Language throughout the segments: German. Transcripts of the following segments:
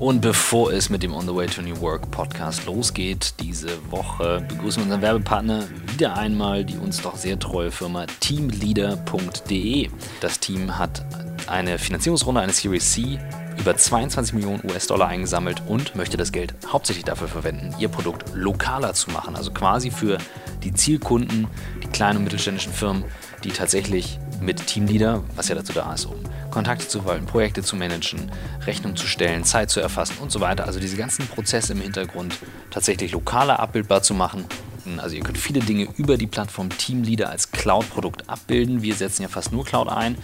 Und bevor es mit dem On the Way to New Work Podcast losgeht, diese Woche begrüßen wir unseren Werbepartner wieder einmal, die uns doch sehr treue Firma teamleader.de. Das Team hat eine Finanzierungsrunde, eine Series C, über 22 Millionen US-Dollar eingesammelt und möchte das Geld hauptsächlich dafür verwenden, ihr Produkt lokaler zu machen. Also quasi für die Zielkunden, die kleinen und mittelständischen Firmen, die tatsächlich mit Teamleader, was ja dazu da ist, um Kontakte zu verwalten, Projekte zu managen, Rechnung zu stellen, Zeit zu erfassen und so weiter. Also diese ganzen Prozesse im Hintergrund tatsächlich lokaler abbildbar zu machen. Also ihr könnt viele Dinge über die Plattform Teamleader als Cloud-Produkt abbilden. Wir setzen ja fast nur Cloud ein.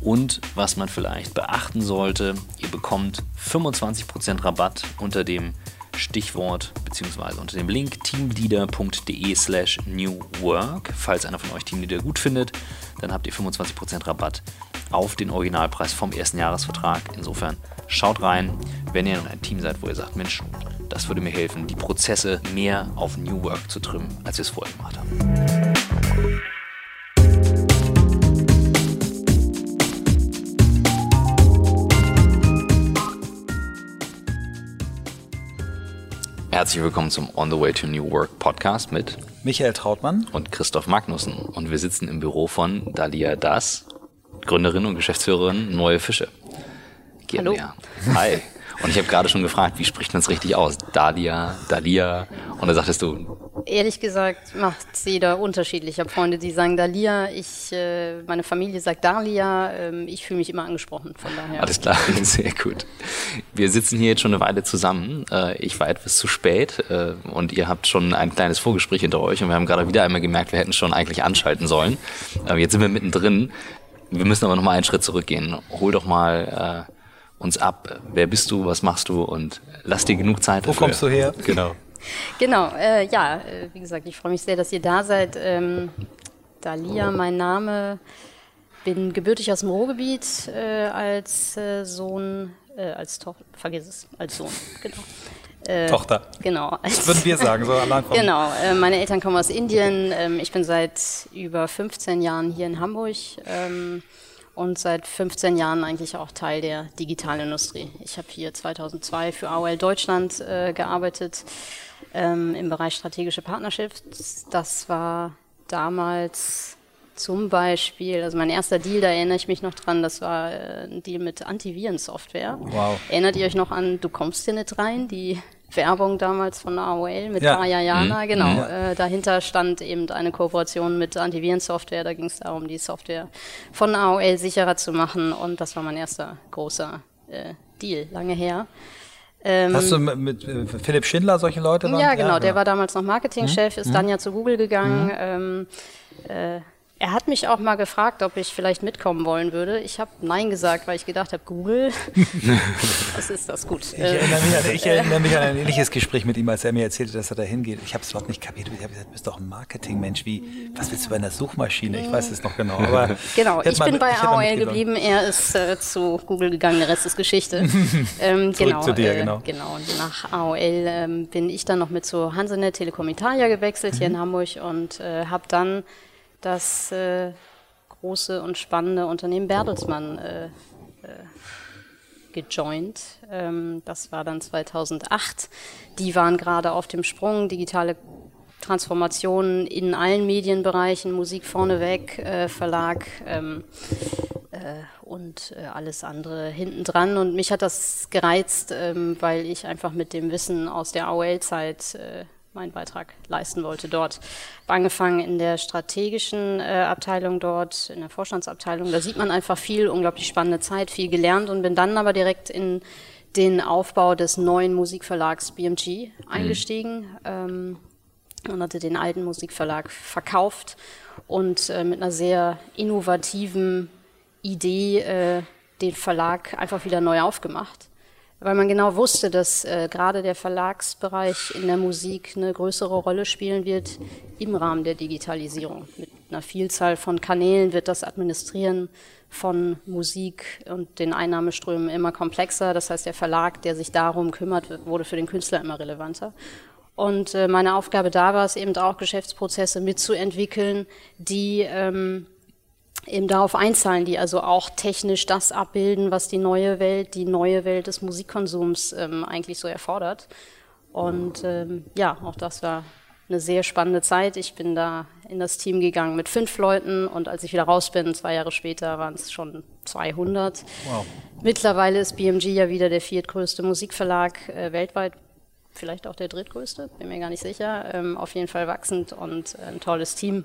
Und was man vielleicht beachten sollte, ihr bekommt 25% Rabatt unter dem Stichwort bzw. unter dem Link teamleader.de slash newwork. Falls einer von euch Teamleader gut findet, dann habt ihr 25% Rabatt auf den Originalpreis vom ersten Jahresvertrag. Insofern schaut rein, wenn ihr in einem Team seid, wo ihr sagt, Mensch, das würde mir helfen, die Prozesse mehr auf New Work zu trimmen, als wir es vorher gemacht haben. Herzlich willkommen zum On the Way to New Work Podcast mit Michael Trautmann und Christoph Magnussen. Und wir sitzen im Büro von Dalia Das, Gründerin und Geschäftsführerin Neue Fische. GmbH. Hallo. Hi. Und ich habe gerade schon gefragt, wie spricht man es richtig aus? Dalia, Dalia. Und da sagtest du. Ehrlich gesagt macht es jeder unterschiedlich. Ich habe Freunde, die sagen Dalia. Ich, äh, meine Familie sagt Dalia. Ähm, ich fühle mich immer angesprochen. Von daher. Alles klar, sehr gut. Wir sitzen hier jetzt schon eine Weile zusammen. Äh, ich war etwas zu spät äh, und ihr habt schon ein kleines Vorgespräch hinter euch. Und wir haben gerade wieder einmal gemerkt, wir hätten schon eigentlich anschalten sollen. Äh, jetzt sind wir mittendrin. Wir müssen aber noch mal einen Schritt zurückgehen. Hol doch mal äh, uns ab. Wer bist du, was machst du und lass dir genug Zeit dafür. Wo kommst du her? Genau. Genau, äh, ja, äh, wie gesagt, ich freue mich sehr, dass ihr da seid. Ähm, Dalia, mein Name. Bin gebürtig aus dem Ruhrgebiet äh, als äh, Sohn, äh, als Tochter, vergiss es, als Sohn, genau. Tochter. Genau. Das würden wir sagen, so allein von. Genau. Meine Eltern kommen aus Indien. Ähm, ich bin seit über 15 Jahren hier in Hamburg. Ähm, und seit 15 Jahren eigentlich auch Teil der Digitalindustrie. Ich habe hier 2002 für AOL Deutschland äh, gearbeitet ähm, im Bereich strategische Partnerships. Das war damals zum Beispiel, also mein erster Deal, da erinnere ich mich noch dran, das war äh, ein Deal mit Antivirensoftware. Wow. Erinnert ihr euch noch an Du kommst hier nicht rein, die Werbung damals von AOL mit ja. Jana, mhm. genau. Mhm. Äh, dahinter stand eben eine Kooperation mit Antivirensoftware. Da ging es darum, die Software von AOL sicherer zu machen. Und das war mein erster großer äh, Deal, lange her. Ähm, Hast du mit, mit, Philipp Schindler solche Leute? Waren? Ja, genau. Ja, der war damals noch Marketingchef, mhm. ist dann ja zu Google gegangen. Mhm. Ähm, äh, er hat mich auch mal gefragt, ob ich vielleicht mitkommen wollen würde. Ich habe Nein gesagt, weil ich gedacht habe, Google, was ist das gut? Ich erinnere, mich an, ich erinnere, mich an, ein ähnliches Gespräch mit ihm, als er mir erzählte, dass er da hingeht. Ich habe es überhaupt nicht kapiert. Ich habe gesagt, du bist doch ein Marketingmensch. Wie, was willst du bei einer Suchmaschine? Ich weiß es noch genau. Aber genau, ich bin bei AOL geblieben. Er ist äh, zu Google gegangen. Der Rest ist Geschichte. ähm, Zurück genau, zu dir, äh, genau. genau. Nach AOL ähm, bin ich dann noch mit zu Hansenet Telekom Italia gewechselt mhm. hier in Hamburg und äh, habe dann das äh, große und spannende Unternehmen Bertelsmann äh, äh, gejoint. Ähm, das war dann 2008. Die waren gerade auf dem Sprung, digitale Transformationen in allen Medienbereichen, Musik vorneweg, äh, Verlag ähm, äh, und äh, alles andere hintendran. Und mich hat das gereizt, ähm, weil ich einfach mit dem Wissen aus der AOL-Zeit äh, meinen Beitrag leisten wollte dort. Habe angefangen in der strategischen äh, Abteilung dort, in der Vorstandsabteilung. Da sieht man einfach viel, unglaublich spannende Zeit, viel gelernt und bin dann aber direkt in den Aufbau des neuen Musikverlags BMG eingestiegen mhm. ähm, und hatte den alten Musikverlag verkauft und äh, mit einer sehr innovativen Idee äh, den Verlag einfach wieder neu aufgemacht weil man genau wusste, dass äh, gerade der Verlagsbereich in der Musik eine größere Rolle spielen wird im Rahmen der Digitalisierung. Mit einer Vielzahl von Kanälen wird das Administrieren von Musik und den Einnahmeströmen immer komplexer. Das heißt, der Verlag, der sich darum kümmert, wurde für den Künstler immer relevanter. Und äh, meine Aufgabe da war es eben auch, Geschäftsprozesse mitzuentwickeln, die ähm, eben darauf einzahlen, die also auch technisch das abbilden, was die neue Welt, die neue Welt des Musikkonsums ähm, eigentlich so erfordert. Und ähm, ja, auch das war eine sehr spannende Zeit. Ich bin da in das Team gegangen mit fünf Leuten und als ich wieder raus bin, zwei Jahre später, waren es schon 200. Wow. Mittlerweile ist BMG ja wieder der viertgrößte Musikverlag äh, weltweit, vielleicht auch der drittgrößte, bin mir gar nicht sicher. Ähm, auf jeden Fall wachsend und ein tolles Team.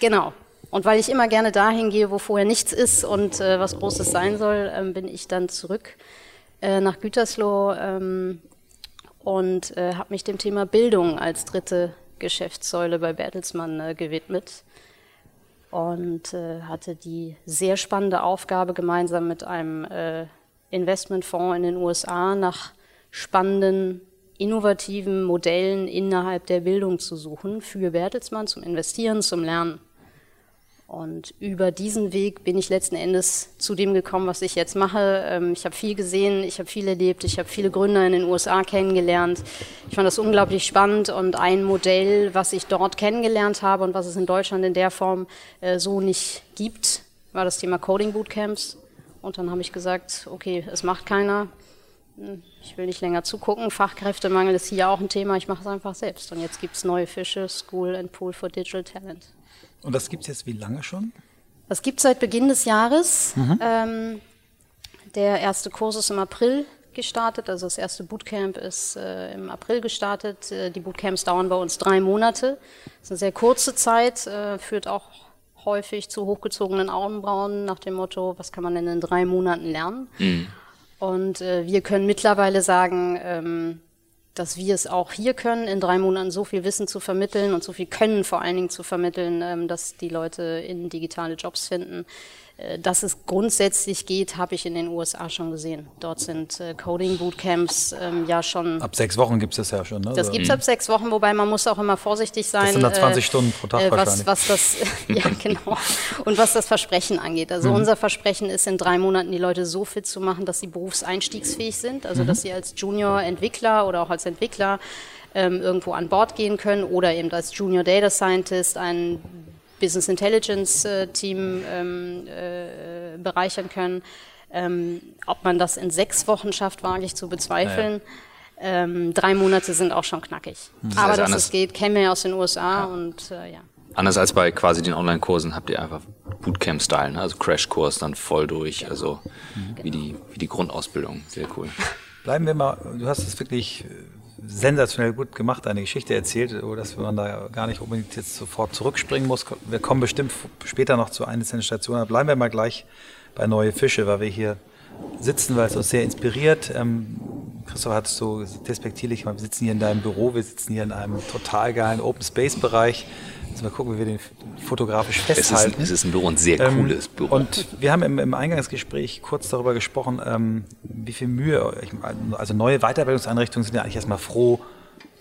Genau. Und weil ich immer gerne dahin gehe, wo vorher nichts ist und äh, was Großes sein soll, ähm, bin ich dann zurück äh, nach Gütersloh ähm, und äh, habe mich dem Thema Bildung als dritte Geschäftssäule bei Bertelsmann äh, gewidmet und äh, hatte die sehr spannende Aufgabe, gemeinsam mit einem äh, Investmentfonds in den USA nach spannenden, innovativen Modellen innerhalb der Bildung zu suchen für Bertelsmann zum Investieren, zum Lernen. Und über diesen Weg bin ich letzten Endes zu dem gekommen, was ich jetzt mache. Ähm, ich habe viel gesehen, ich habe viel erlebt, ich habe viele Gründer in den USA kennengelernt. Ich fand das unglaublich spannend und ein Modell, was ich dort kennengelernt habe und was es in Deutschland in der Form äh, so nicht gibt, war das Thema Coding Bootcamps. Und dann habe ich gesagt, okay, es macht keiner. Hm, ich will nicht länger zugucken. Fachkräftemangel ist hier auch ein Thema. Ich mache es einfach selbst. Und jetzt gibt es neue Fische, School and Pool for Digital Talent. Und das gibt es jetzt wie lange schon? Das gibt es seit Beginn des Jahres. Mhm. Ähm, der erste Kurs ist im April gestartet, also das erste Bootcamp ist äh, im April gestartet. Äh, die Bootcamps dauern bei uns drei Monate. Das ist eine sehr kurze Zeit, äh, führt auch häufig zu hochgezogenen Augenbrauen nach dem Motto, was kann man denn in drei Monaten lernen? Mhm. Und äh, wir können mittlerweile sagen, ähm, dass wir es auch hier können, in drei Monaten so viel Wissen zu vermitteln und so viel Können vor allen Dingen zu vermitteln, ähm, dass die Leute in digitale Jobs finden, dass es grundsätzlich geht, habe ich in den USA schon gesehen. Dort sind äh, Coding-Bootcamps ähm, ja schon. Ab sechs Wochen gibt es das ja schon. Ne? Das gibt es ab sechs Wochen, wobei man muss auch immer vorsichtig sein. Das sind dann 20 äh, Stunden pro Tag äh, was, was das, ja genau. Und was das Versprechen angeht. Also mhm. unser Versprechen ist, in drei Monaten die Leute so fit zu machen, dass sie berufseinstiegsfähig sind. Also mhm. dass sie als Junior-Entwickler oder auch als Entwickler ähm, irgendwo an Bord gehen können oder eben als Junior Data Scientist einen Business Intelligence äh, Team ähm, äh, bereichern können. Ähm, ob man das in sechs Wochen schafft, wage ich zu bezweifeln. Ja. Ähm, drei Monate sind auch schon knackig. Das Aber dass es geht, kennen wir ja aus den USA ja. und äh, ja. Anders als bei quasi den Online-Kursen habt ihr einfach Bootcamp-Style, ne? also Crashkurs dann voll durch, also mhm. wie, die, wie die Grundausbildung. Sehr cool. Bleiben wir mal, du hast es wirklich sensationell gut gemacht, eine Geschichte erzählt, dass man da gar nicht unbedingt jetzt sofort zurückspringen muss. Wir kommen bestimmt später noch zu einzelnen Stationen. Bleiben wir mal gleich bei Neue Fische, weil wir hier sitzen, weil es uns sehr inspiriert. Ähm, Christoph hat es so despektierlich, wir sitzen hier in deinem Büro, wir sitzen hier in einem total geilen Open Space Bereich. Jetzt mal gucken, wie wir den fotografisch festhalten. Es ist, es ist ein Büro, ein sehr ähm, cooles Büro. Und wir haben im, im Eingangsgespräch kurz darüber gesprochen, ähm, wie viel Mühe, ich, also neue Weiterbildungseinrichtungen sind ja eigentlich erstmal froh,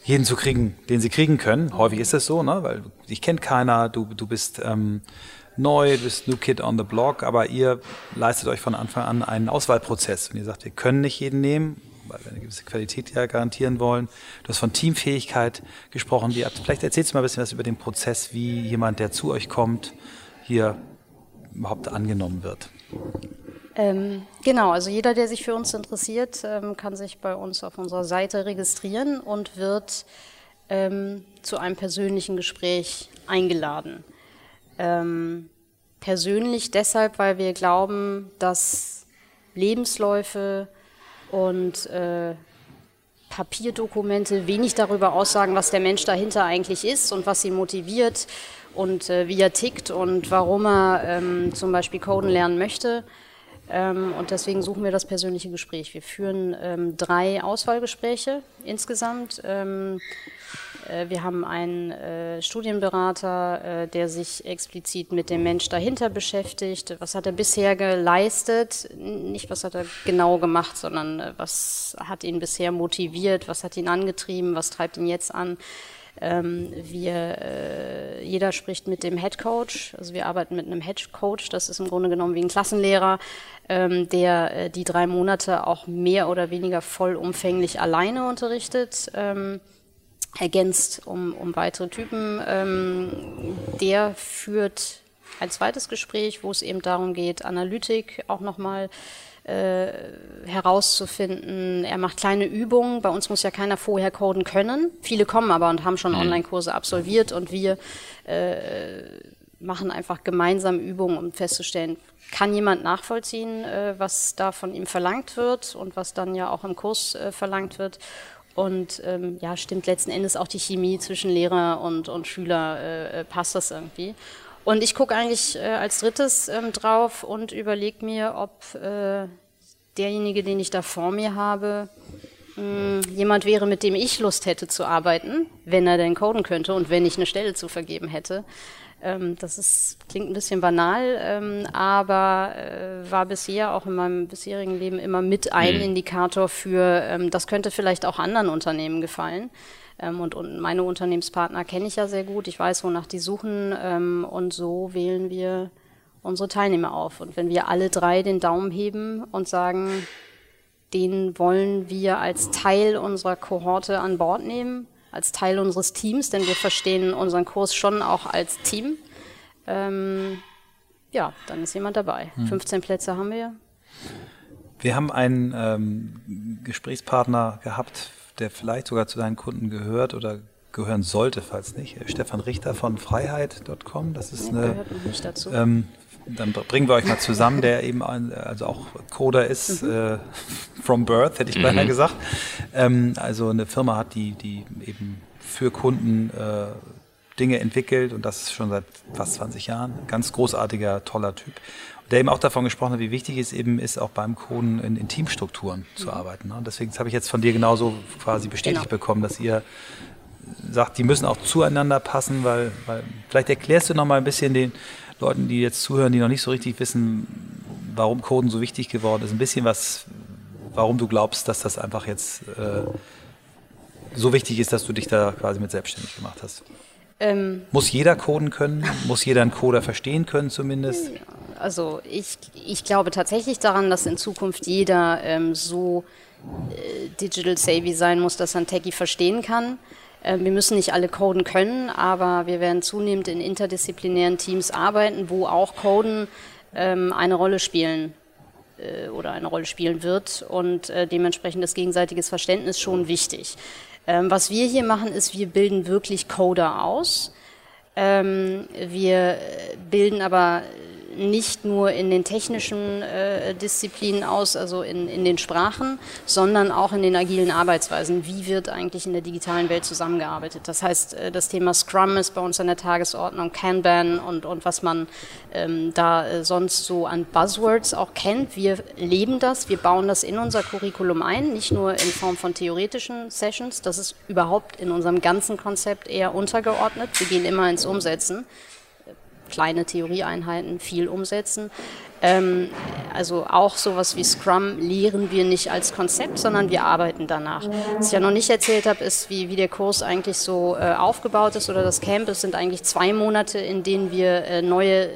jeden zu kriegen, den sie kriegen können. Häufig ist es so, ne? weil dich kennt keiner, du, du bist ähm, neu, du bist New Kid on the Block, aber ihr leistet euch von Anfang an einen Auswahlprozess und ihr sagt, wir können nicht jeden nehmen, weil wir eine gewisse Qualität ja garantieren wollen. Du hast von Teamfähigkeit gesprochen. Wie, vielleicht erzählst du mal ein bisschen was über den Prozess, wie jemand, der zu euch kommt, hier überhaupt angenommen wird. Ähm, genau, also jeder, der sich für uns interessiert, ähm, kann sich bei uns auf unserer Seite registrieren und wird ähm, zu einem persönlichen Gespräch eingeladen. Ähm, persönlich deshalb, weil wir glauben, dass Lebensläufe und äh, Papierdokumente wenig darüber aussagen, was der Mensch dahinter eigentlich ist und was ihn motiviert und äh, wie er tickt und warum er ähm, zum Beispiel Coden lernen möchte. Ähm, und deswegen suchen wir das persönliche Gespräch. Wir führen ähm, drei Auswahlgespräche insgesamt. Äh, wir haben einen äh, Studienberater, äh, der sich explizit mit dem Mensch dahinter beschäftigt. Was hat er bisher geleistet? Nicht, was hat er genau gemacht, sondern was hat ihn bisher motiviert? Was hat ihn angetrieben? Was treibt ihn jetzt an? Ähm, wir, jeder spricht mit dem Head Coach. Also wir arbeiten mit einem Head Coach. Das ist im Grunde genommen wie ein Klassenlehrer, ähm, der die drei Monate auch mehr oder weniger vollumfänglich alleine unterrichtet. Ähm, ergänzt um, um weitere Typen. Ähm, der führt ein zweites Gespräch, wo es eben darum geht, Analytik auch nochmal äh, herauszufinden. Er macht kleine Übungen. Bei uns muss ja keiner vorher coden können. Viele kommen aber und haben schon mhm. Online-Kurse absolviert und wir äh, machen einfach gemeinsam Übungen, um festzustellen, kann jemand nachvollziehen, äh, was da von ihm verlangt wird und was dann ja auch im Kurs äh, verlangt wird. Und ähm, ja, stimmt letzten Endes auch die Chemie zwischen Lehrer und, und Schüler, äh, äh passt das irgendwie. Und ich gucke eigentlich äh, als drittes ähm, drauf und überlege mir, ob äh, derjenige, den ich da vor mir habe, mh, hm, jemand wäre, mit dem ich Lust hätte zu arbeiten, wenn er denn coden könnte und wenn ich eine Stelle zu vergeben hätte. Ähm, das ist, klingt ein bisschen banal, ähm, aber äh, war bisher auch in meinem bisherigen Leben immer mit ein mhm. Indikator für, ähm, das könnte vielleicht auch anderen Unternehmen gefallen. Ähm, und, und, meine Unternehmenspartner kenne ich ja sehr gut. Ich weiß, wonach die suchen. Ähm, und so wählen wir unsere Teilnehmer auf. Und wenn wir alle drei den Daumen heben und sagen, den wollen wir als Teil unserer Kohorte an Bord nehmen, als Teil unseres Teams, denn wir verstehen unseren Kurs schon auch als Team, ähm, ja, dann ist jemand dabei. Hm. 15 Plätze haben wir. Wir haben einen ähm, Gesprächspartner gehabt der vielleicht sogar zu deinen Kunden gehört oder gehören sollte, falls nicht. Stefan Richter von Freiheit.com. Das ist eine. Nicht dazu. Ähm, dann bringen wir euch mal zusammen, der eben ein, also auch Coder ist, mhm. äh, from birth, hätte ich beinahe mhm. gesagt. Ähm, also eine Firma hat, die, die eben für Kunden äh, Dinge entwickelt und das schon seit fast 20 Jahren. Ganz großartiger, toller Typ der eben auch davon gesprochen hat, wie wichtig es eben ist, auch beim Coden in, in Teamstrukturen mhm. zu arbeiten. Und deswegen habe ich jetzt von dir genauso quasi bestätigt genau. bekommen, dass ihr sagt, die müssen auch zueinander passen, weil, weil vielleicht erklärst du noch mal ein bisschen den Leuten, die jetzt zuhören, die noch nicht so richtig wissen, warum Coden so wichtig geworden ist, ein bisschen was, warum du glaubst, dass das einfach jetzt äh, so wichtig ist, dass du dich da quasi mit selbstständig gemacht hast. Ähm, Muss jeder coden können? Muss jeder einen Coder verstehen können zumindest? Also ich, ich glaube tatsächlich daran, dass in Zukunft jeder ähm, so äh, digital savvy sein muss, dass er ein Techie verstehen kann. Äh, wir müssen nicht alle coden können, aber wir werden zunehmend in interdisziplinären Teams arbeiten, wo auch Coden ähm, eine Rolle spielen äh, oder eine Rolle spielen wird und äh, dementsprechend das gegenseitiges Verständnis schon wichtig. Ähm, was wir hier machen, ist, wir bilden wirklich Coder aus. Ähm, wir bilden aber nicht nur in den technischen äh, Disziplinen aus, also in, in den Sprachen, sondern auch in den agilen Arbeitsweisen. Wie wird eigentlich in der digitalen Welt zusammengearbeitet? Das heißt, äh, das Thema Scrum ist bei uns an der Tagesordnung, Kanban und, und was man ähm, da äh, sonst so an Buzzwords auch kennt. Wir leben das, wir bauen das in unser Curriculum ein, nicht nur in Form von theoretischen Sessions. Das ist überhaupt in unserem ganzen Konzept eher untergeordnet. Wir gehen immer ins Umsetzen kleine Theorieeinheiten viel umsetzen. Ähm, also auch sowas wie Scrum lehren wir nicht als Konzept, sondern wir arbeiten danach. Was ich ja noch nicht erzählt habe, ist, wie, wie der Kurs eigentlich so äh, aufgebaut ist oder das Camp. Es sind eigentlich zwei Monate, in denen wir äh, neue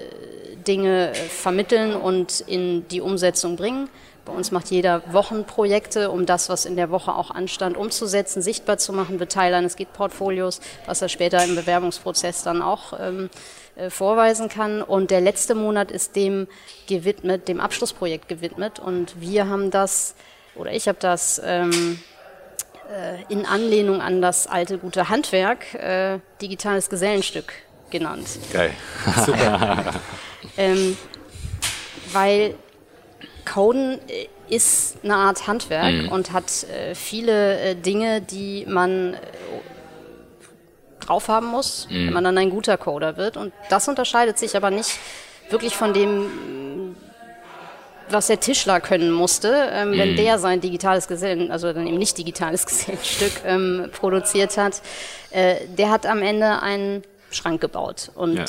Dinge äh, vermitteln und in die Umsetzung bringen. Bei uns macht jeder Wochenprojekte, um das, was in der Woche auch anstand, umzusetzen, sichtbar zu machen, wird Teil eines Git-Portfolios, was er später im Bewerbungsprozess dann auch ähm, äh, vorweisen kann. Und der letzte Monat ist dem gewidmet, dem Abschlussprojekt gewidmet. Und wir haben das, oder ich habe das ähm, äh, in Anlehnung an das alte gute Handwerk äh, digitales Gesellenstück genannt. Geil. Super. ähm, weil Coden äh, ist eine Art Handwerk mhm. und hat äh, viele äh, Dinge, die man drauf haben muss, mhm. wenn man dann ein guter Coder wird. Und das unterscheidet sich aber nicht wirklich von dem, was der Tischler können musste, ähm, mhm. wenn der sein digitales Gesellen, also dann eben nicht digitales Gesellenstück ähm, produziert hat. Äh, der hat am Ende einen Schrank gebaut und ja.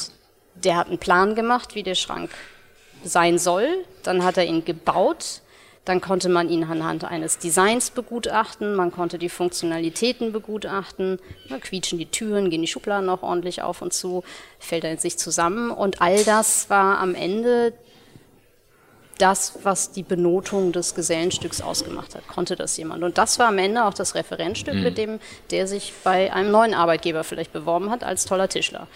der hat einen Plan gemacht, wie der Schrank sein soll. Dann hat er ihn gebaut dann konnte man ihn anhand eines Designs begutachten, man konnte die Funktionalitäten begutachten, da quietschen die Türen, gehen die Schubladen auch ordentlich auf und zu, fällt er in sich zusammen. Und all das war am Ende das, was die Benotung des Gesellenstücks ausgemacht hat. Konnte das jemand? Und das war am Ende auch das Referenzstück, mhm. mit dem der sich bei einem neuen Arbeitgeber vielleicht beworben hat als toller Tischler.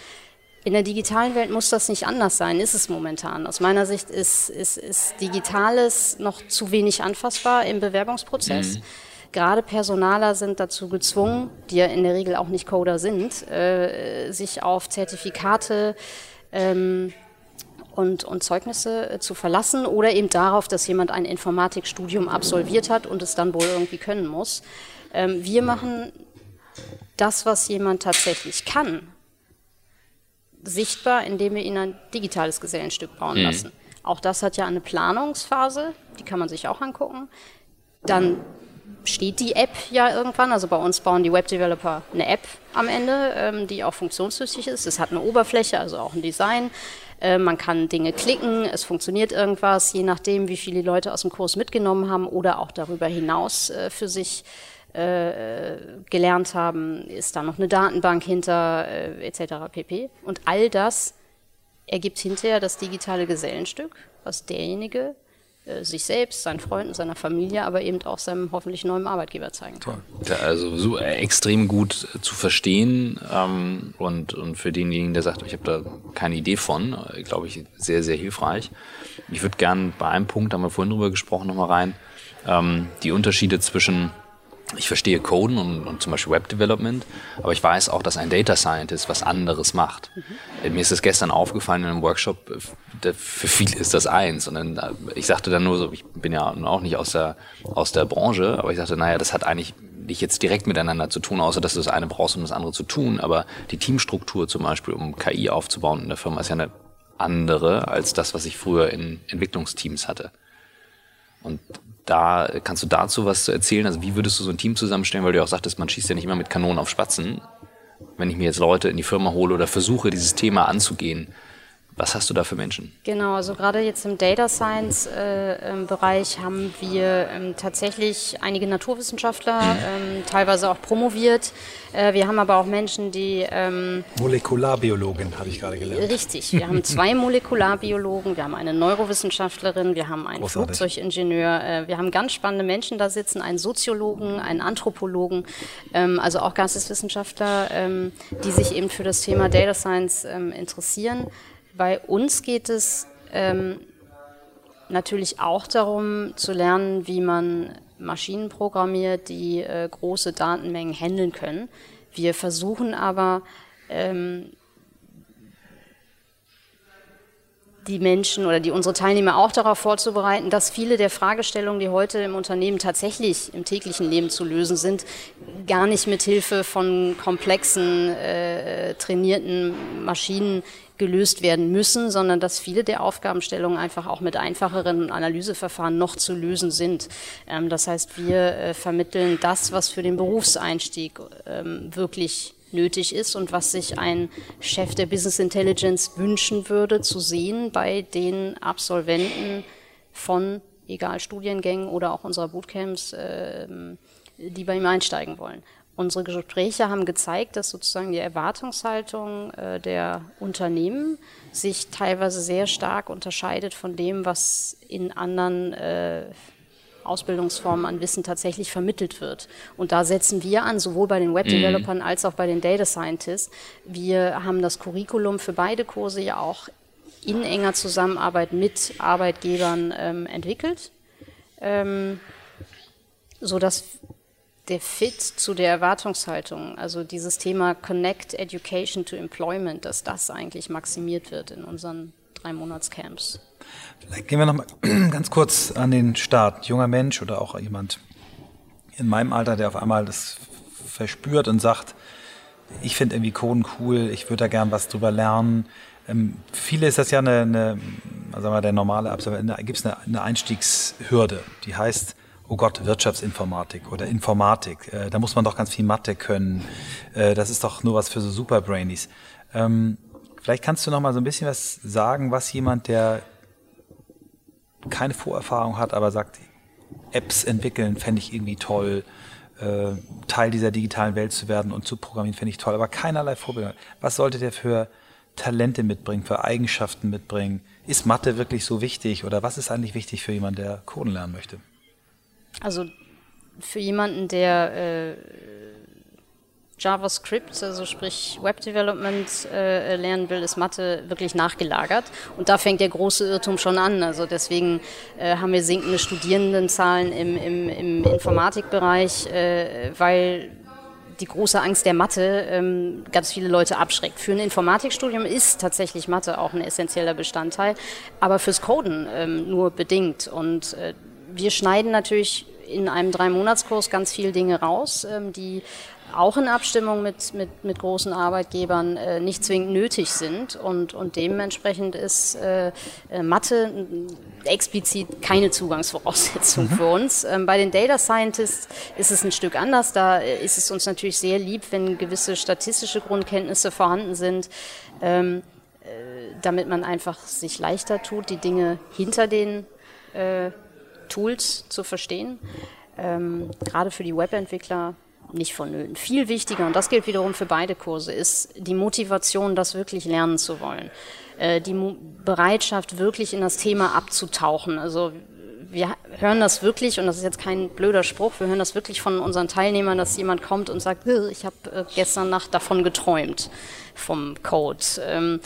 In der digitalen Welt muss das nicht anders sein, ist es momentan. Aus meiner Sicht ist, ist, ist Digitales noch zu wenig anfassbar im Bewerbungsprozess. Mhm. Gerade Personaler sind dazu gezwungen, die ja in der Regel auch nicht Coder sind, äh, sich auf Zertifikate ähm, und, und Zeugnisse äh, zu verlassen oder eben darauf, dass jemand ein Informatikstudium absolviert hat und es dann wohl irgendwie können muss. Ähm, wir machen das, was jemand tatsächlich kann, sichtbar, indem wir ihn ein digitales Gesellenstück bauen mhm. lassen. Auch das hat ja eine Planungsphase, die kann man sich auch angucken. Dann steht die App ja irgendwann. Also bei uns bauen die Webdeveloper eine App am Ende, ähm, die auch funktionstüchtig ist. Es hat eine Oberfläche, also auch ein Design. Äh, man kann Dinge klicken, es funktioniert irgendwas, je nachdem, wie viele Leute aus dem Kurs mitgenommen haben oder auch darüber hinaus äh, für sich äh, gelernt haben, ist da noch eine Datenbank hinter, äh, etc. pp. Und all das ergibt hinterher das digitale Gesellenstück, was derjenige äh, sich selbst, seinen Freunden, seiner Familie, aber eben auch seinem hoffentlich neuen Arbeitgeber zeigen kann. Also so äh, extrem gut zu verstehen ähm, und, und für denjenigen, der sagt, ich habe da keine Idee von, glaube ich, sehr, sehr hilfreich. Ich würde gern bei einem Punkt, haben wir vorhin drüber gesprochen, nochmal rein, ähm, die Unterschiede zwischen ich verstehe Coden und, und, zum Beispiel Web Development, aber ich weiß auch, dass ein Data Scientist was anderes macht. Mhm. Mir ist es gestern aufgefallen in einem Workshop, für viele ist das eins. Und dann, ich sagte dann nur so, ich bin ja auch nicht aus der, aus der Branche, aber ich sagte, naja, das hat eigentlich nicht jetzt direkt miteinander zu tun, außer dass du das eine brauchst, um das andere zu tun. Aber die Teamstruktur zum Beispiel, um KI aufzubauen in der Firma, ist ja eine andere als das, was ich früher in Entwicklungsteams hatte. Und da kannst du dazu was erzählen? Also wie würdest du so ein Team zusammenstellen, weil du ja auch sagtest, man schießt ja nicht immer mit Kanonen auf Spatzen. Wenn ich mir jetzt Leute in die Firma hole oder versuche, dieses Thema anzugehen, was hast du da für Menschen? Genau, also gerade jetzt im Data Science äh, Bereich haben wir ähm, tatsächlich einige Naturwissenschaftler, mhm. ähm, teilweise auch promoviert. Äh, wir haben aber auch Menschen, die ähm, Molekularbiologin habe ich gerade gelernt. Richtig, wir haben zwei Molekularbiologen, wir haben eine Neurowissenschaftlerin, wir haben einen Großartig. Flugzeugingenieur, äh, wir haben ganz spannende Menschen da sitzen, einen Soziologen, einen Anthropologen, ähm, also auch Geisteswissenschaftler, ähm, die sich eben für das Thema Data Science ähm, interessieren. Bei uns geht es ähm, natürlich auch darum zu lernen, wie man Maschinen programmiert, die äh, große Datenmengen handeln können. Wir versuchen aber ähm, die Menschen oder die unsere Teilnehmer auch darauf vorzubereiten, dass viele der Fragestellungen, die heute im Unternehmen tatsächlich im täglichen Leben zu lösen sind, gar nicht mit Hilfe von komplexen äh, trainierten Maschinen gelöst werden müssen, sondern dass viele der Aufgabenstellungen einfach auch mit einfacheren Analyseverfahren noch zu lösen sind. Ähm, das heißt, wir äh, vermitteln das, was für den Berufseinstieg ähm, wirklich nötig ist und was sich ein Chef der Business Intelligence wünschen würde, zu sehen bei den Absolventen von egal Studiengängen oder auch unserer Bootcamps, äh, die bei ihm einsteigen wollen. Unsere Gespräche haben gezeigt, dass sozusagen die Erwartungshaltung äh, der Unternehmen sich teilweise sehr stark unterscheidet von dem, was in anderen äh, Ausbildungsformen an Wissen tatsächlich vermittelt wird. Und da setzen wir an, sowohl bei den Web-Developern mhm. als auch bei den Data Scientists. Wir haben das Curriculum für beide Kurse ja auch in enger Zusammenarbeit mit Arbeitgebern ähm, entwickelt, ähm, sodass der Fit zu der Erwartungshaltung, also dieses Thema Connect Education to Employment, dass das eigentlich maximiert wird in unseren drei Monatscamps. Vielleicht gehen wir noch mal ganz kurz an den Start. Junger Mensch oder auch jemand in meinem Alter, der auf einmal das verspürt und sagt, ich finde irgendwie Coden cool, ich würde da gern was drüber lernen. Ähm, viele ist das ja eine, eine sagen wir, der normale Absolvent, gibt es eine, eine Einstiegshürde, die heißt, oh Gott, Wirtschaftsinformatik oder Informatik, äh, da muss man doch ganz viel Mathe können. Äh, das ist doch nur was für so Superbrainies. Ähm, vielleicht kannst du noch mal so ein bisschen was sagen, was jemand, der keine Vorerfahrung hat, aber sagt, Apps entwickeln fände ich irgendwie toll, äh, Teil dieser digitalen Welt zu werden und zu programmieren fände ich toll, aber keinerlei Vorbildung. Was sollte der für Talente mitbringen, für Eigenschaften mitbringen? Ist Mathe wirklich so wichtig oder was ist eigentlich wichtig für jemanden, der Coden lernen möchte? Also für jemanden, der äh, JavaScript, also sprich Web Development äh, lernen will, ist Mathe wirklich nachgelagert. Und da fängt der große Irrtum schon an. Also deswegen äh, haben wir sinkende Studierendenzahlen im, im, im Informatikbereich, äh, weil die große Angst der Mathe ähm, ganz viele Leute abschreckt. Für ein Informatikstudium ist tatsächlich Mathe auch ein essentieller Bestandteil, aber fürs Coden ähm, nur bedingt. Und äh, wir schneiden natürlich in einem Drei-Monats-Kurs ganz viele Dinge raus, ähm, die auch in Abstimmung mit, mit, mit großen Arbeitgebern äh, nicht zwingend nötig sind. Und, und dementsprechend ist äh, äh Mathe explizit keine Zugangsvoraussetzung mhm. für uns. Ähm, bei den Data Scientists ist es ein Stück anders. Da äh, ist es uns natürlich sehr lieb, wenn gewisse statistische Grundkenntnisse vorhanden sind. Ähm, äh, damit man einfach sich leichter tut, die Dinge hinter den äh, Tools zu verstehen. Ähm, gerade für die Webentwickler nicht vonnöten. Viel wichtiger, und das gilt wiederum für beide Kurse, ist die Motivation, das wirklich lernen zu wollen. Äh, die Mo Bereitschaft, wirklich in das Thema abzutauchen. Also wir hören das wirklich, und das ist jetzt kein blöder Spruch, wir hören das wirklich von unseren Teilnehmern, dass jemand kommt und sagt, ich habe äh, gestern Nacht davon geträumt vom Code. Ähm,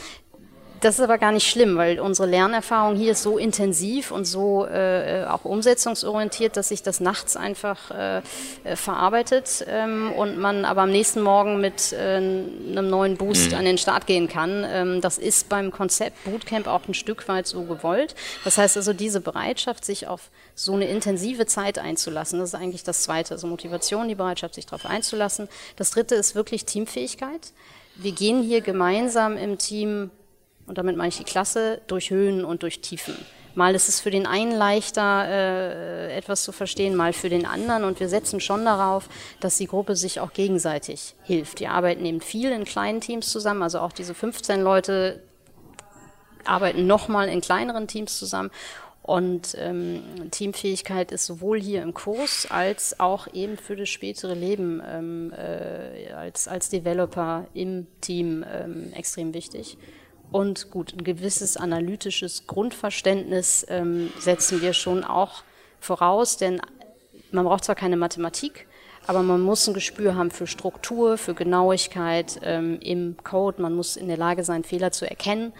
das ist aber gar nicht schlimm, weil unsere Lernerfahrung hier ist so intensiv und so äh, auch umsetzungsorientiert, dass sich das nachts einfach äh, äh, verarbeitet ähm, und man aber am nächsten Morgen mit äh, einem neuen Boost mhm. an den Start gehen kann. Ähm, das ist beim Konzept Bootcamp auch ein Stück weit so gewollt. Das heißt also, diese Bereitschaft, sich auf so eine intensive Zeit einzulassen, das ist eigentlich das Zweite. Also Motivation, die Bereitschaft, sich darauf einzulassen. Das Dritte ist wirklich Teamfähigkeit. Wir gehen hier gemeinsam im Team und damit meine ich die Klasse, durch Höhen und durch Tiefen. Mal ist es für den einen leichter, äh, etwas zu verstehen, mal für den anderen. Und wir setzen schon darauf, dass die Gruppe sich auch gegenseitig hilft. Die arbeiten eben viel in kleinen Teams zusammen, also auch diese 15 Leute arbeiten nochmal in kleineren Teams zusammen. Und ähm, Teamfähigkeit ist sowohl hier im Kurs als auch eben für das spätere Leben ähm, äh, als, als Developer im Team ähm, extrem wichtig. Und gut, ein gewisses analytisches Grundverständnis ähm, setzen wir schon auch voraus, denn man braucht zwar keine Mathematik, aber man muss ein Gespür haben für Struktur, für Genauigkeit ähm, im Code. Man muss in der Lage sein, Fehler zu erkennen.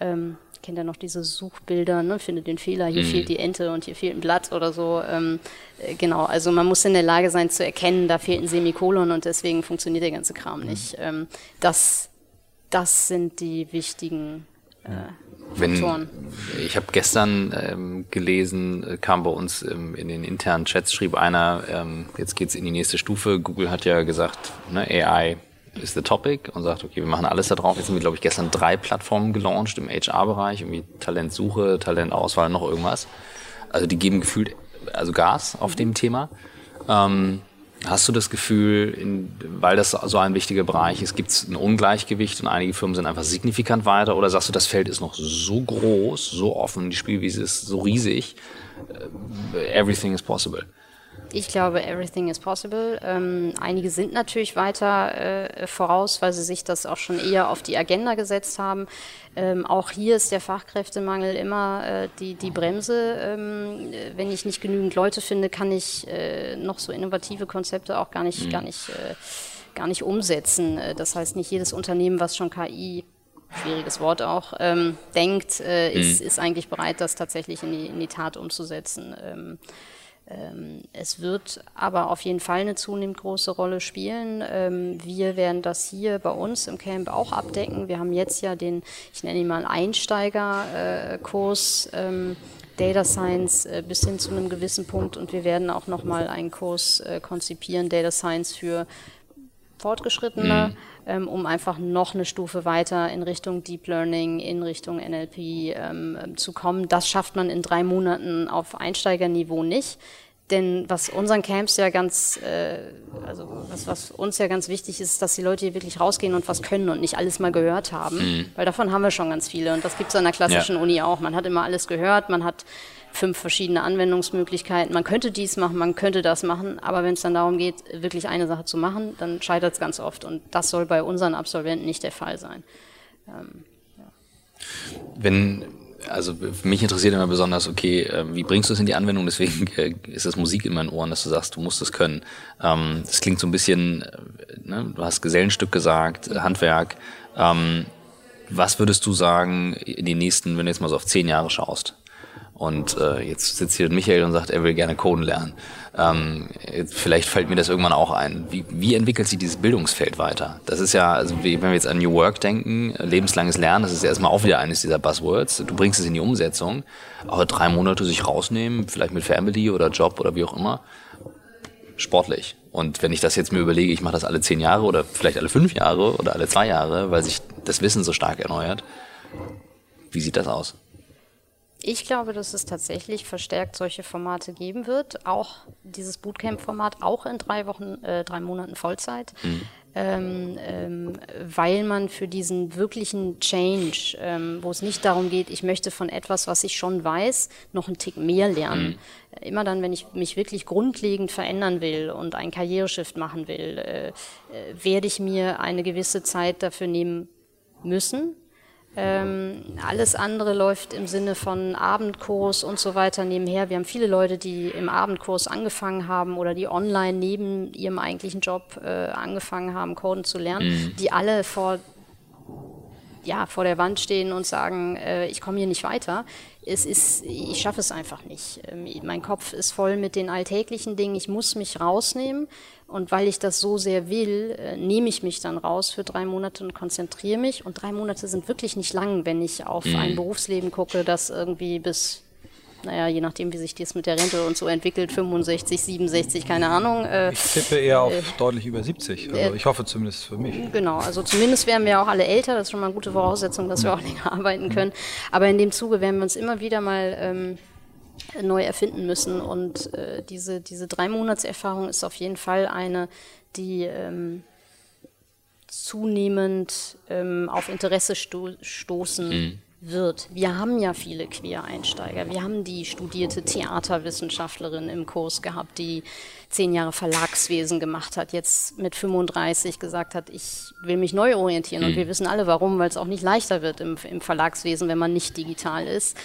Ähm, kennt ja noch diese Suchbilder, ne? findet den Fehler, hier mhm. fehlt die Ente und hier fehlt ein Blatt oder so. Ähm, äh, genau, also man muss in der Lage sein zu erkennen, da fehlt ein Semikolon und deswegen funktioniert der ganze Kram mhm. nicht. Ähm, das das sind die wichtigen äh, wenn, ich habe gestern ähm, gelesen, äh, kam bei uns ähm, in den internen Chats, schrieb einer, ähm, jetzt geht's in die nächste Stufe. Google hat ja gesagt, ne, AI ist the topic und sagt, okay, wir machen alles da drauf. Jetzt sind wir, glaube ich, gestern drei Plattformen gelauncht im HR-Bereich, irgendwie Talentsuche, Talentauswahl, noch irgendwas. Also die geben gefühlt also Gas auf mhm. dem Thema. Ähm, Hast du das Gefühl, in, weil das so ein wichtiger Bereich ist, gibt es ein Ungleichgewicht und einige Firmen sind einfach signifikant weiter? Oder sagst du, das Feld ist noch so groß, so offen, die Spielwiese ist so riesig, äh, everything is possible? Ich glaube, everything is possible. Ähm, einige sind natürlich weiter äh, voraus, weil sie sich das auch schon eher auf die Agenda gesetzt haben. Ähm, auch hier ist der Fachkräftemangel immer äh, die, die Bremse. Ähm, wenn ich nicht genügend Leute finde, kann ich äh, noch so innovative Konzepte auch gar nicht, mhm. gar nicht, äh, gar nicht umsetzen. Äh, das heißt, nicht jedes Unternehmen, was schon KI schwieriges Wort auch, ähm, denkt, äh, ist, mhm. ist eigentlich bereit, das tatsächlich in die, in die Tat umzusetzen. Ähm, es wird aber auf jeden Fall eine zunehmend große Rolle spielen. Ähm, wir werden das hier bei uns im Camp auch abdecken. Wir haben jetzt ja den, ich nenne ihn mal Einsteigerkurs. Ähm, Data Science äh, bis hin zu einem gewissen Punkt und wir werden auch nochmal einen Kurs äh, konzipieren, Data Science für Fortgeschrittene, mhm. ähm, um einfach noch eine Stufe weiter in Richtung Deep Learning, in Richtung NLP ähm, zu kommen. Das schafft man in drei Monaten auf Einsteigerniveau nicht. Denn was unseren Camps ja ganz, äh, also was, was uns ja ganz wichtig ist, dass die Leute hier wirklich rausgehen und was können und nicht alles mal gehört haben. Mhm. Weil davon haben wir schon ganz viele. Und das gibt es an der klassischen ja. Uni auch. Man hat immer alles gehört, man hat fünf verschiedene Anwendungsmöglichkeiten. Man könnte dies machen, man könnte das machen, aber wenn es dann darum geht, wirklich eine Sache zu machen, dann scheitert es ganz oft. Und das soll bei unseren Absolventen nicht der Fall sein. Ähm, ja. Wenn also mich interessiert immer besonders, okay, äh, wie bringst du es in die Anwendung? Deswegen äh, ist das Musik in meinen Ohren, dass du sagst, du musst es können. Ähm, das klingt so ein bisschen, äh, ne, du hast Gesellenstück gesagt, Handwerk. Ähm, was würdest du sagen in die nächsten, wenn du jetzt mal so auf zehn Jahre schaust? Und äh, jetzt sitzt hier Michael und sagt, er will gerne Coden lernen. Ähm, vielleicht fällt mir das irgendwann auch ein. Wie, wie entwickelt sich dieses Bildungsfeld weiter? Das ist ja, also wenn wir jetzt an New Work denken, lebenslanges Lernen, das ist ja erstmal auch wieder eines dieser Buzzwords. Du bringst es in die Umsetzung, aber drei Monate sich rausnehmen, vielleicht mit Family oder Job oder wie auch immer, sportlich. Und wenn ich das jetzt mir überlege, ich mache das alle zehn Jahre oder vielleicht alle fünf Jahre oder alle zwei Jahre, weil sich das Wissen so stark erneuert, wie sieht das aus? Ich glaube, dass es tatsächlich verstärkt solche Formate geben wird. Auch dieses Bootcamp-Format, auch in drei Wochen, äh, drei Monaten Vollzeit. Mhm. Ähm, ähm, weil man für diesen wirklichen Change, ähm, wo es nicht darum geht, ich möchte von etwas, was ich schon weiß, noch einen Tick mehr lernen. Mhm. Immer dann, wenn ich mich wirklich grundlegend verändern will und einen Karriereshift machen will, äh, äh, werde ich mir eine gewisse Zeit dafür nehmen müssen, ähm, alles andere läuft im Sinne von Abendkurs und so weiter nebenher. Wir haben viele Leute, die im Abendkurs angefangen haben oder die online neben ihrem eigentlichen Job äh, angefangen haben, Coden zu lernen, mhm. die alle vor ja, vor der Wand stehen und sagen, äh, ich komme hier nicht weiter. Es ist, ich schaffe es einfach nicht. Ähm, mein Kopf ist voll mit den alltäglichen Dingen. Ich muss mich rausnehmen. Und weil ich das so sehr will, äh, nehme ich mich dann raus für drei Monate und konzentriere mich. Und drei Monate sind wirklich nicht lang, wenn ich auf mhm. ein Berufsleben gucke, das irgendwie bis naja, je nachdem, wie sich das mit der Rente und so entwickelt, 65, 67, keine Ahnung. Äh, ich tippe eher auf äh, deutlich über 70. Also äh, ich hoffe zumindest für mich. Genau, also zumindest werden wir auch alle älter. Das ist schon mal eine gute Voraussetzung, dass wir auch länger arbeiten können. Aber in dem Zuge werden wir uns immer wieder mal ähm, neu erfinden müssen. Und äh, diese, diese drei Monatserfahrung ist auf jeden Fall eine, die ähm, zunehmend ähm, auf Interesse sto stoßen mhm wird. Wir haben ja viele Quereinsteiger. Wir haben die studierte Theaterwissenschaftlerin im Kurs gehabt, die zehn Jahre Verlagswesen gemacht hat, jetzt mit 35 gesagt hat, ich will mich neu orientieren. Mhm. Und wir wissen alle warum, weil es auch nicht leichter wird im, im Verlagswesen, wenn man nicht digital ist.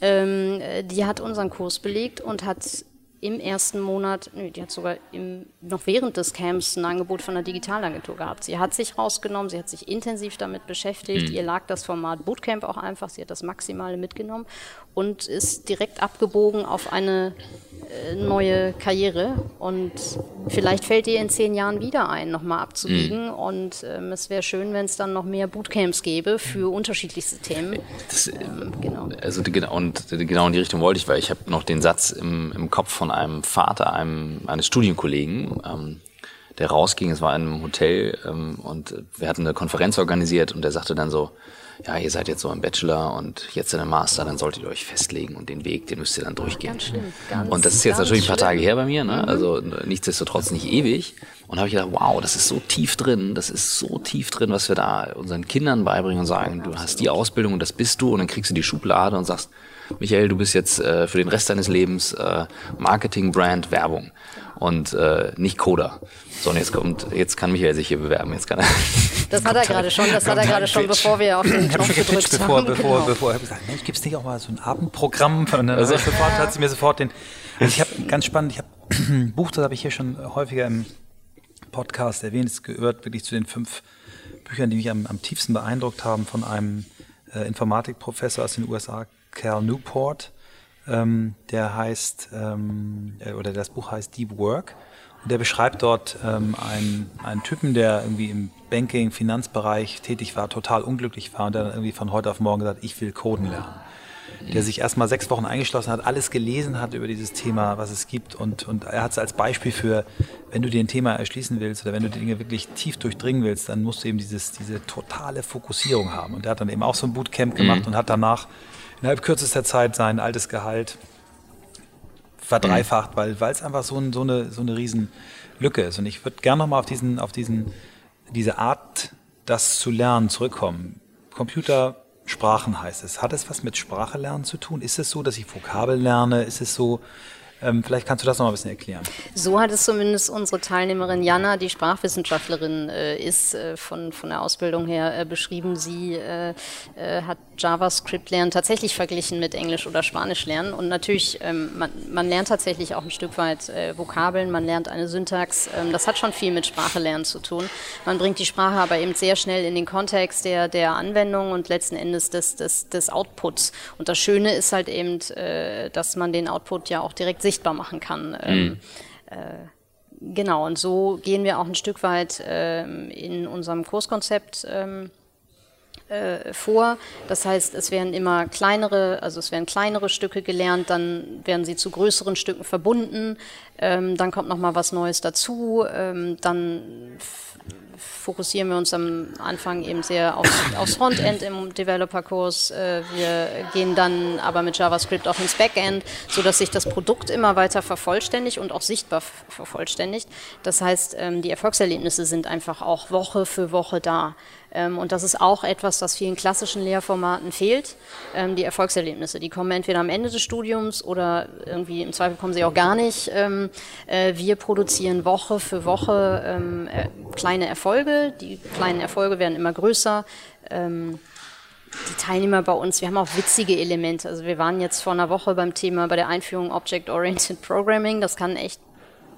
Ähm, die hat unseren Kurs belegt und hat im ersten Monat, nö, die hat sogar im, noch während des Camps ein Angebot von der Digitalagentur gehabt. Sie hat sich rausgenommen, sie hat sich intensiv damit beschäftigt. Mhm. Ihr lag das Format Bootcamp auch einfach, sie hat das Maximale mitgenommen und ist direkt abgebogen auf eine äh, neue Karriere. Und vielleicht fällt ihr in zehn Jahren wieder ein, nochmal abzubiegen. Mhm. Und ähm, es wäre schön, wenn es dann noch mehr Bootcamps gäbe für unterschiedlichste Themen. Das, ähm, genau. Also genau, und genau in die Richtung wollte ich, weil ich habe noch den Satz im, im Kopf von von einem Vater einem, eines Studienkollegen, ähm, der rausging, es war in einem Hotel ähm, und wir hatten eine Konferenz organisiert und der sagte dann so, ja, ihr seid jetzt so im Bachelor und jetzt in einem Master, dann solltet ihr euch festlegen und den Weg, den müsst ihr dann durchgehen. Ganz schlimm. Ganz, und das ist jetzt natürlich ein paar Tage her bei mir, ne? Mhm. also nichtsdestotrotz nicht ewig. Und habe ich gedacht, wow, das ist so tief drin, das ist so tief drin, was wir da unseren Kindern beibringen und sagen, du hast die Ausbildung und das bist du und dann kriegst du die Schublade und sagst, Michael, du bist jetzt äh, für den Rest deines Lebens äh, Marketing, Brand, Werbung und äh, nicht Coder. So, und jetzt kommt, jetzt kann Michael sich hier bewerben. Jetzt kann er. Das hat er gerade schon, das hat er gerade schon, bevor wir auf den Knopf gedrückt bevor, haben. Bevor, genau. bevor, ich gesagt, Mensch, gibt es nicht auch mal so ein Abendprogramm? Von, also, sofort hat sie mir sofort den, also ich habe ganz spannend, ich habe ein Buch, das habe ich hier schon häufiger im Podcast erwähnt, es gehört wirklich zu den fünf Büchern, die mich am, am tiefsten beeindruckt haben von einem äh, Informatikprofessor aus den USA, Cal Newport. Ähm, der heißt, ähm, äh, oder das Buch heißt Deep Work. Und der beschreibt dort ähm, einen, einen Typen, der irgendwie im Banking, Finanzbereich tätig war, total unglücklich war und der dann irgendwie von heute auf morgen gesagt, ich will Coden lernen. Der sich erstmal sechs Wochen eingeschlossen hat, alles gelesen hat über dieses Thema, was es gibt. Und, und er hat es als Beispiel für, wenn du dir ein Thema erschließen willst oder wenn du die Dinge wirklich tief durchdringen willst, dann musst du eben dieses, diese totale Fokussierung haben. Und er hat dann eben auch so ein Bootcamp gemacht mhm. und hat danach innerhalb kürzester Zeit sein altes Gehalt verdreifacht, mhm. weil es einfach so, ein, so, eine, so eine Riesenlücke ist. Und ich würde gerne nochmal auf, diesen, auf diesen, diese Art, das zu lernen, zurückkommen. Computersprachen heißt es. Hat es was mit Sprache lernen zu tun? Ist es so, dass ich Vokabel lerne? Ist es so, Ähm, vielleicht kannst du das noch ein bisschen erklären. So hat es zumindest unsere Teilnehmerin Jana, die Sprachwissenschaftlerin äh, ist, äh, von, von der Ausbildung her äh, beschrieben. Sie äh, äh, hat JavaScript lernen tatsächlich verglichen mit Englisch oder Spanisch lernen. Und natürlich, ähm, man, man, lernt tatsächlich auch ein Stück weit äh, Vokabeln, man lernt eine Syntax. Ähm, das hat schon viel mit Sprache lernen zu tun. Man bringt die Sprache aber eben sehr schnell in den Kontext der, der Anwendung und letzten Endes des, des, des Outputs. Und das Schöne ist halt eben, dass man den Output ja auch direkt sichtbar machen kann. Mhm. Äh, genau, und so gehen wir auch ein Stück weit äh, in unserem Kurskonzept ähm, äh, vor. Das heißt, es werden immer kleinere, also es werden kleinere Stücke gelernt, dann werden sie zu größeren Stücken verbunden, ähm, dann kommt noch mal was Neues dazu, ähm, dann fokussieren wir uns am Anfang eben sehr aufs, aufs Frontend im Developer-Kurs. Äh, wir gehen dann aber mit JavaScript auch ins Backend, sodass sich das Produkt immer weiter vervollständigt und auch sichtbar vervollständigt. Das heißt, ähm, die Erfolgserlebnisse sind einfach auch Woche für Woche da. Ähm, und das ist auch etwas, was vielen klassischen Lehrformaten fehlt. Ähm, die Erfolgserlebnisse, die kommen entweder am Ende des Studiums oder irgendwie im Zweifel kommen sie auch gar nicht. Ähm, äh, wir produzieren Woche für Woche äh, kleine Erfolge. Die kleinen Erfolge werden immer größer die Teilnehmer bei uns, wir haben auch witzige Elemente. Also wir waren jetzt vor einer Woche beim Thema bei der Einführung Object-Oriented Programming. Das kann echt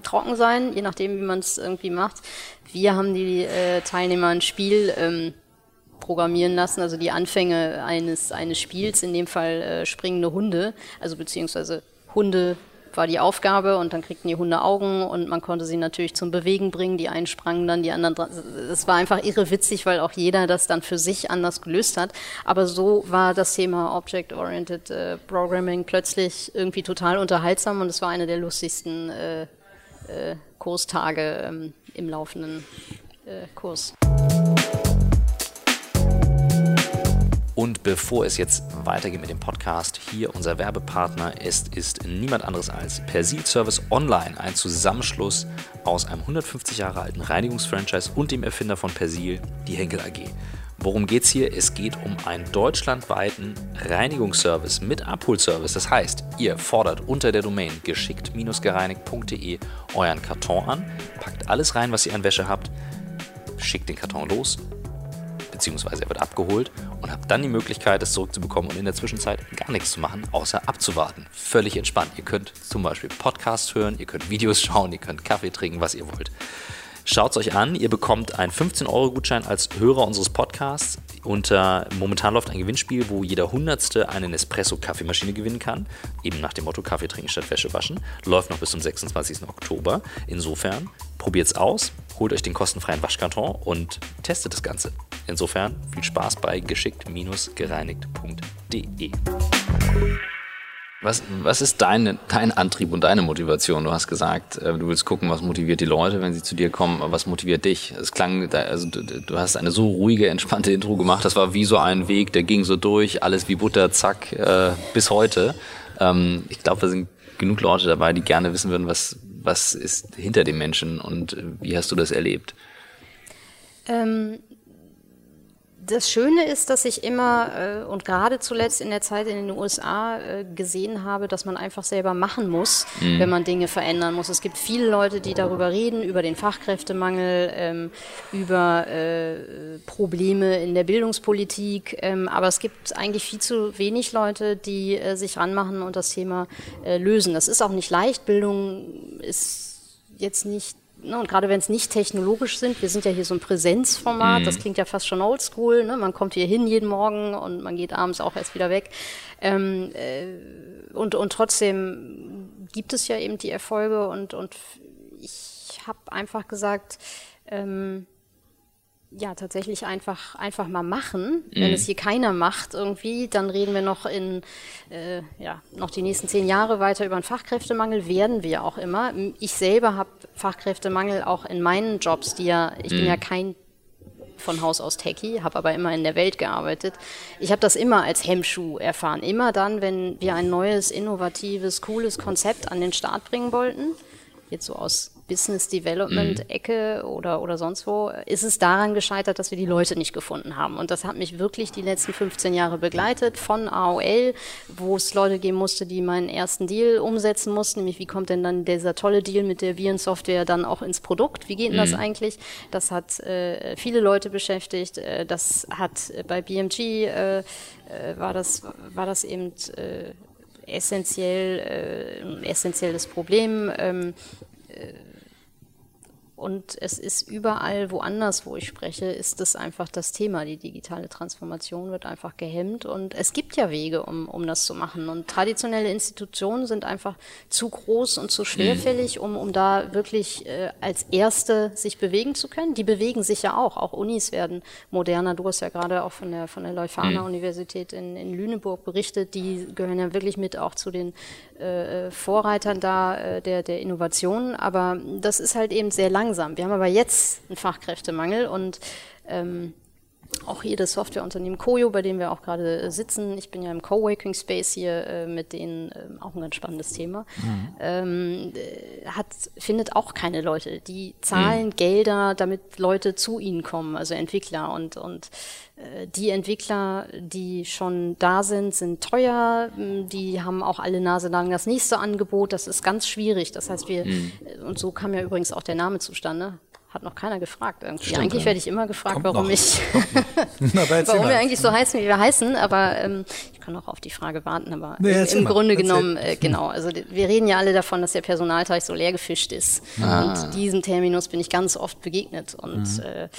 trocken sein, je nachdem, wie man es irgendwie macht. Wir haben die äh, Teilnehmer ein Spiel ähm, programmieren lassen, also die Anfänge eines, eines Spiels, in dem Fall äh, springende Hunde, also beziehungsweise Hunde war die Aufgabe und dann kriegten die Hunde Augen und man konnte sie natürlich zum Bewegen bringen. Die einen sprangen dann, die anderen. Es war einfach irre witzig, weil auch jeder das dann für sich anders gelöst hat. Aber so war das Thema Object-Oriented äh, Programming plötzlich irgendwie total unterhaltsam und es war eine der lustigsten äh, äh, Kurstage ähm, im laufenden äh, Kurs. Und bevor es jetzt weitergeht mit dem Podcast, hier unser Werbepartner. Es ist niemand anderes als Persil Service Online, ein Zusammenschluss aus einem 150 Jahre alten Reinigungsfranchise und dem Erfinder von Persil, die Henkel AG. Worum geht es hier? Es geht um einen deutschlandweiten Reinigungsservice mit Abholservice. Das heißt, ihr fordert unter der Domain geschickt-gereinigt.de euren Karton an, packt alles rein, was ihr an Wäsche habt, schickt den Karton los, beziehungsweise er wird abgeholt und habt dann die Möglichkeit, es zurückzubekommen und in der Zwischenzeit gar nichts zu machen, außer abzuwarten. Völlig entspannt. Ihr könnt zum Beispiel Podcasts hören, ihr könnt Videos schauen, ihr könnt Kaffee trinken, was ihr wollt. Schaut es euch an. Ihr bekommt einen 15-Euro-Gutschein als Hörer unseres Podcasts. Unter, momentan läuft ein Gewinnspiel, wo jeder Hundertste eine Nespresso-Kaffeemaschine gewinnen kann. Eben nach dem Motto Kaffee trinken statt Wäsche waschen. Läuft noch bis zum 26. Oktober. Insofern probiert es aus, holt euch den kostenfreien Waschkarton und testet das Ganze. Insofern viel Spaß bei geschickt-gereinigt.de. Was, was ist dein, dein Antrieb und deine Motivation? Du hast gesagt, äh, du willst gucken, was motiviert die Leute, wenn sie zu dir kommen, aber was motiviert dich? Es klang, also du hast eine so ruhige, entspannte Intro gemacht, das war wie so ein Weg, der ging so durch, alles wie Butter, zack, äh, bis heute. Ähm, ich glaube, da sind genug Leute dabei, die gerne wissen würden, was, was ist hinter dem Menschen und wie hast du das erlebt? Ähm das Schöne ist, dass ich immer äh, und gerade zuletzt in der Zeit in den USA äh, gesehen habe, dass man einfach selber machen muss, mhm. wenn man Dinge verändern muss. Es gibt viele Leute, die darüber reden, über den Fachkräftemangel, ähm, über äh, Probleme in der Bildungspolitik, ähm, aber es gibt eigentlich viel zu wenig Leute, die äh, sich ranmachen und das Thema äh, lösen. Das ist auch nicht leicht. Bildung ist jetzt nicht Ne, und gerade wenn es nicht technologisch sind, wir sind ja hier so ein Präsenzformat, mhm. das klingt ja fast schon oldschool, ne? man kommt hier hin jeden Morgen und man geht abends auch erst wieder weg. Ähm, äh, und, und trotzdem gibt es ja eben die Erfolge und, und ich habe einfach gesagt, ähm, ja, tatsächlich einfach, einfach mal machen. Mhm. Wenn es hier keiner macht irgendwie, dann reden wir noch in, äh, ja, noch die nächsten zehn Jahre weiter über einen Fachkräftemangel, werden wir auch immer. Ich selber habe Fachkräftemangel auch in meinen Jobs, die ja, ich mhm. bin ja kein von Haus aus Techie, habe aber immer in der Welt gearbeitet. Ich habe das immer als Hemmschuh erfahren. Immer dann, wenn wir ein neues, innovatives, cooles Konzept an den Start bringen wollten, jetzt so aus Business Development Ecke oder, oder sonst wo, ist es daran gescheitert, dass wir die Leute nicht gefunden haben. Und das hat mich wirklich die letzten 15 Jahre begleitet, von AOL, wo es Leute geben musste, die meinen ersten Deal umsetzen mussten, nämlich wie kommt denn dann dieser tolle Deal mit der Virensoftware dann auch ins Produkt? Wie geht denn das eigentlich? Das hat äh, viele Leute beschäftigt. Äh, das hat äh, bei BMG äh, äh, war das war das eben essentiell, äh, ein essentielles Problem. Ähm, äh, und es ist überall woanders, wo ich spreche, ist das einfach das Thema. Die digitale Transformation wird einfach gehemmt und es gibt ja Wege, um, um das zu machen. Und traditionelle Institutionen sind einfach zu groß und zu schwerfällig, um, um da wirklich äh, als Erste sich bewegen zu können. Die bewegen sich ja auch. Auch Unis werden moderner. Du hast ja gerade auch von der, von der Leuphana mhm. In, in Lüneburg berichtet. Die gehören ja wirklich mit auch zu den äh, Vorreitern da äh, der, der Innovation. Aber das ist halt eben sehr lang langsam. Wir haben aber jetzt einen Fachkräftemangel und ähm, auch hier das Softwareunternehmen Koyo, bei dem wir auch gerade äh, sitzen. Ich bin ja im Coworking Space hier äh, mit denen, äh, auch ein ganz spannendes Thema. Mhm. Ähm, äh, hat, findet auch keine Leute. Die zahlen mhm. Gelder, damit Leute zu ihnen kommen, also Entwickler. Und, und äh, die Entwickler, die schon da sind, sind teuer. Die haben auch alle Nase lang das nächste Angebot. Das ist ganz schwierig. Das heißt, wir, mhm. und so kam ja übrigens auch der Name zustande hat noch keiner gefragt irgendwie. Stimmt, eigentlich ja. werde ich immer gefragt, Kommt warum noch. ich, Na, warum wir eigentlich so heißen, wie wir heißen. Aber ähm, ich kann auch auf die Frage warten. Aber nee, im, im Grunde genommen, äh, genau. Also wir reden ja alle davon, dass der Personalteich so leer gefischt ist. Ah. Und diesem Terminus bin ich ganz oft begegnet. Und mhm. äh,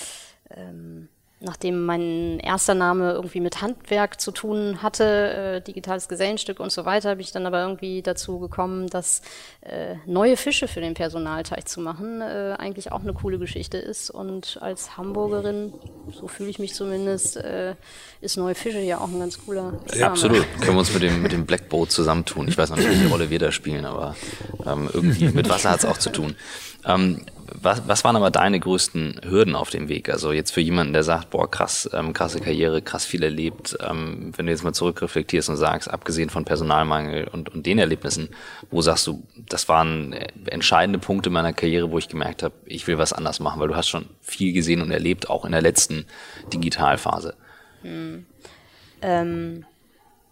ähm, nachdem mein erster Name irgendwie mit Handwerk zu tun hatte, äh, digitales Gesellenstück und so weiter, bin ich dann aber irgendwie dazu gekommen, dass äh, neue Fische für den Personalteich zu machen äh, eigentlich auch eine coole Geschichte ist. Und als Hamburgerin, so fühle ich mich zumindest, äh, ist neue Fische ja auch ein ganz cooler Ja, absolut. Können wir uns mit dem, mit dem Blackboat zusammentun. Ich weiß noch nicht, welche Rolle wir da spielen, aber ähm, irgendwie mit Wasser hat es auch zu tun. Ähm, was, was waren aber deine größten Hürden auf dem Weg? Also jetzt für jemanden, der sagt, boah, krass, ähm, krasse Karriere, krass viel erlebt, ähm, wenn du jetzt mal zurückreflektierst und sagst, abgesehen von Personalmangel und, und den Erlebnissen, wo sagst du, das waren entscheidende Punkte meiner Karriere, wo ich gemerkt habe, ich will was anders machen, weil du hast schon viel gesehen und erlebt, auch in der letzten Digitalphase. Hm. Ähm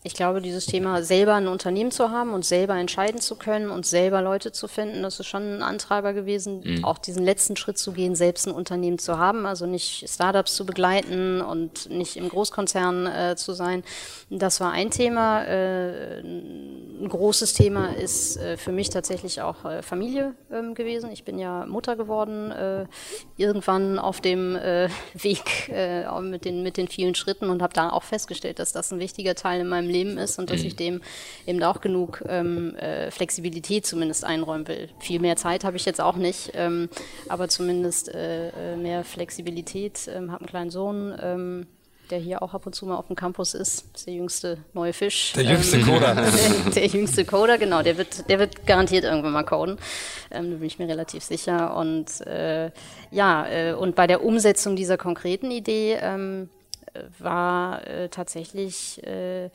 ich glaube, dieses Thema selber ein Unternehmen zu haben und selber entscheiden zu können und selber Leute zu finden, das ist schon ein Antreiber gewesen, mhm. auch diesen letzten Schritt zu gehen, selbst ein Unternehmen zu haben, also nicht Startups zu begleiten und nicht im Großkonzern äh, zu sein. Das war ein Thema. Äh, ein großes Thema ist äh, für mich tatsächlich auch äh, Familie ähm, gewesen. Ich bin ja Mutter geworden, äh, irgendwann auf dem äh, Weg mit, den, mit den vielen Schritten und habe da auch festgestellt, dass das ein wichtiger Teil in meinem Leben ist und dass ich dem eben auch genug ähm, äh, Flexibilität zumindest einräumen will. Viel mehr Zeit habe ich jetzt auch nicht, ähm, aber zumindest äh, äh mehr Flexibilität. Ähm, habe einen kleinen Sohn ähm, der hier auch ab und zu mal auf dem Campus ist. ist der jüngste neue Fisch. Der jüngste ähm, Coder. der, der, jüngste Coder, genau. Der wird, der wird garantiert irgendwann mal coden. Ähm, da bin ich mir relativ sicher. Und äh, ja, äh, und bei der Umsetzung dieser konkreten Idee ähm, war äh, tatsächlich äh, äh,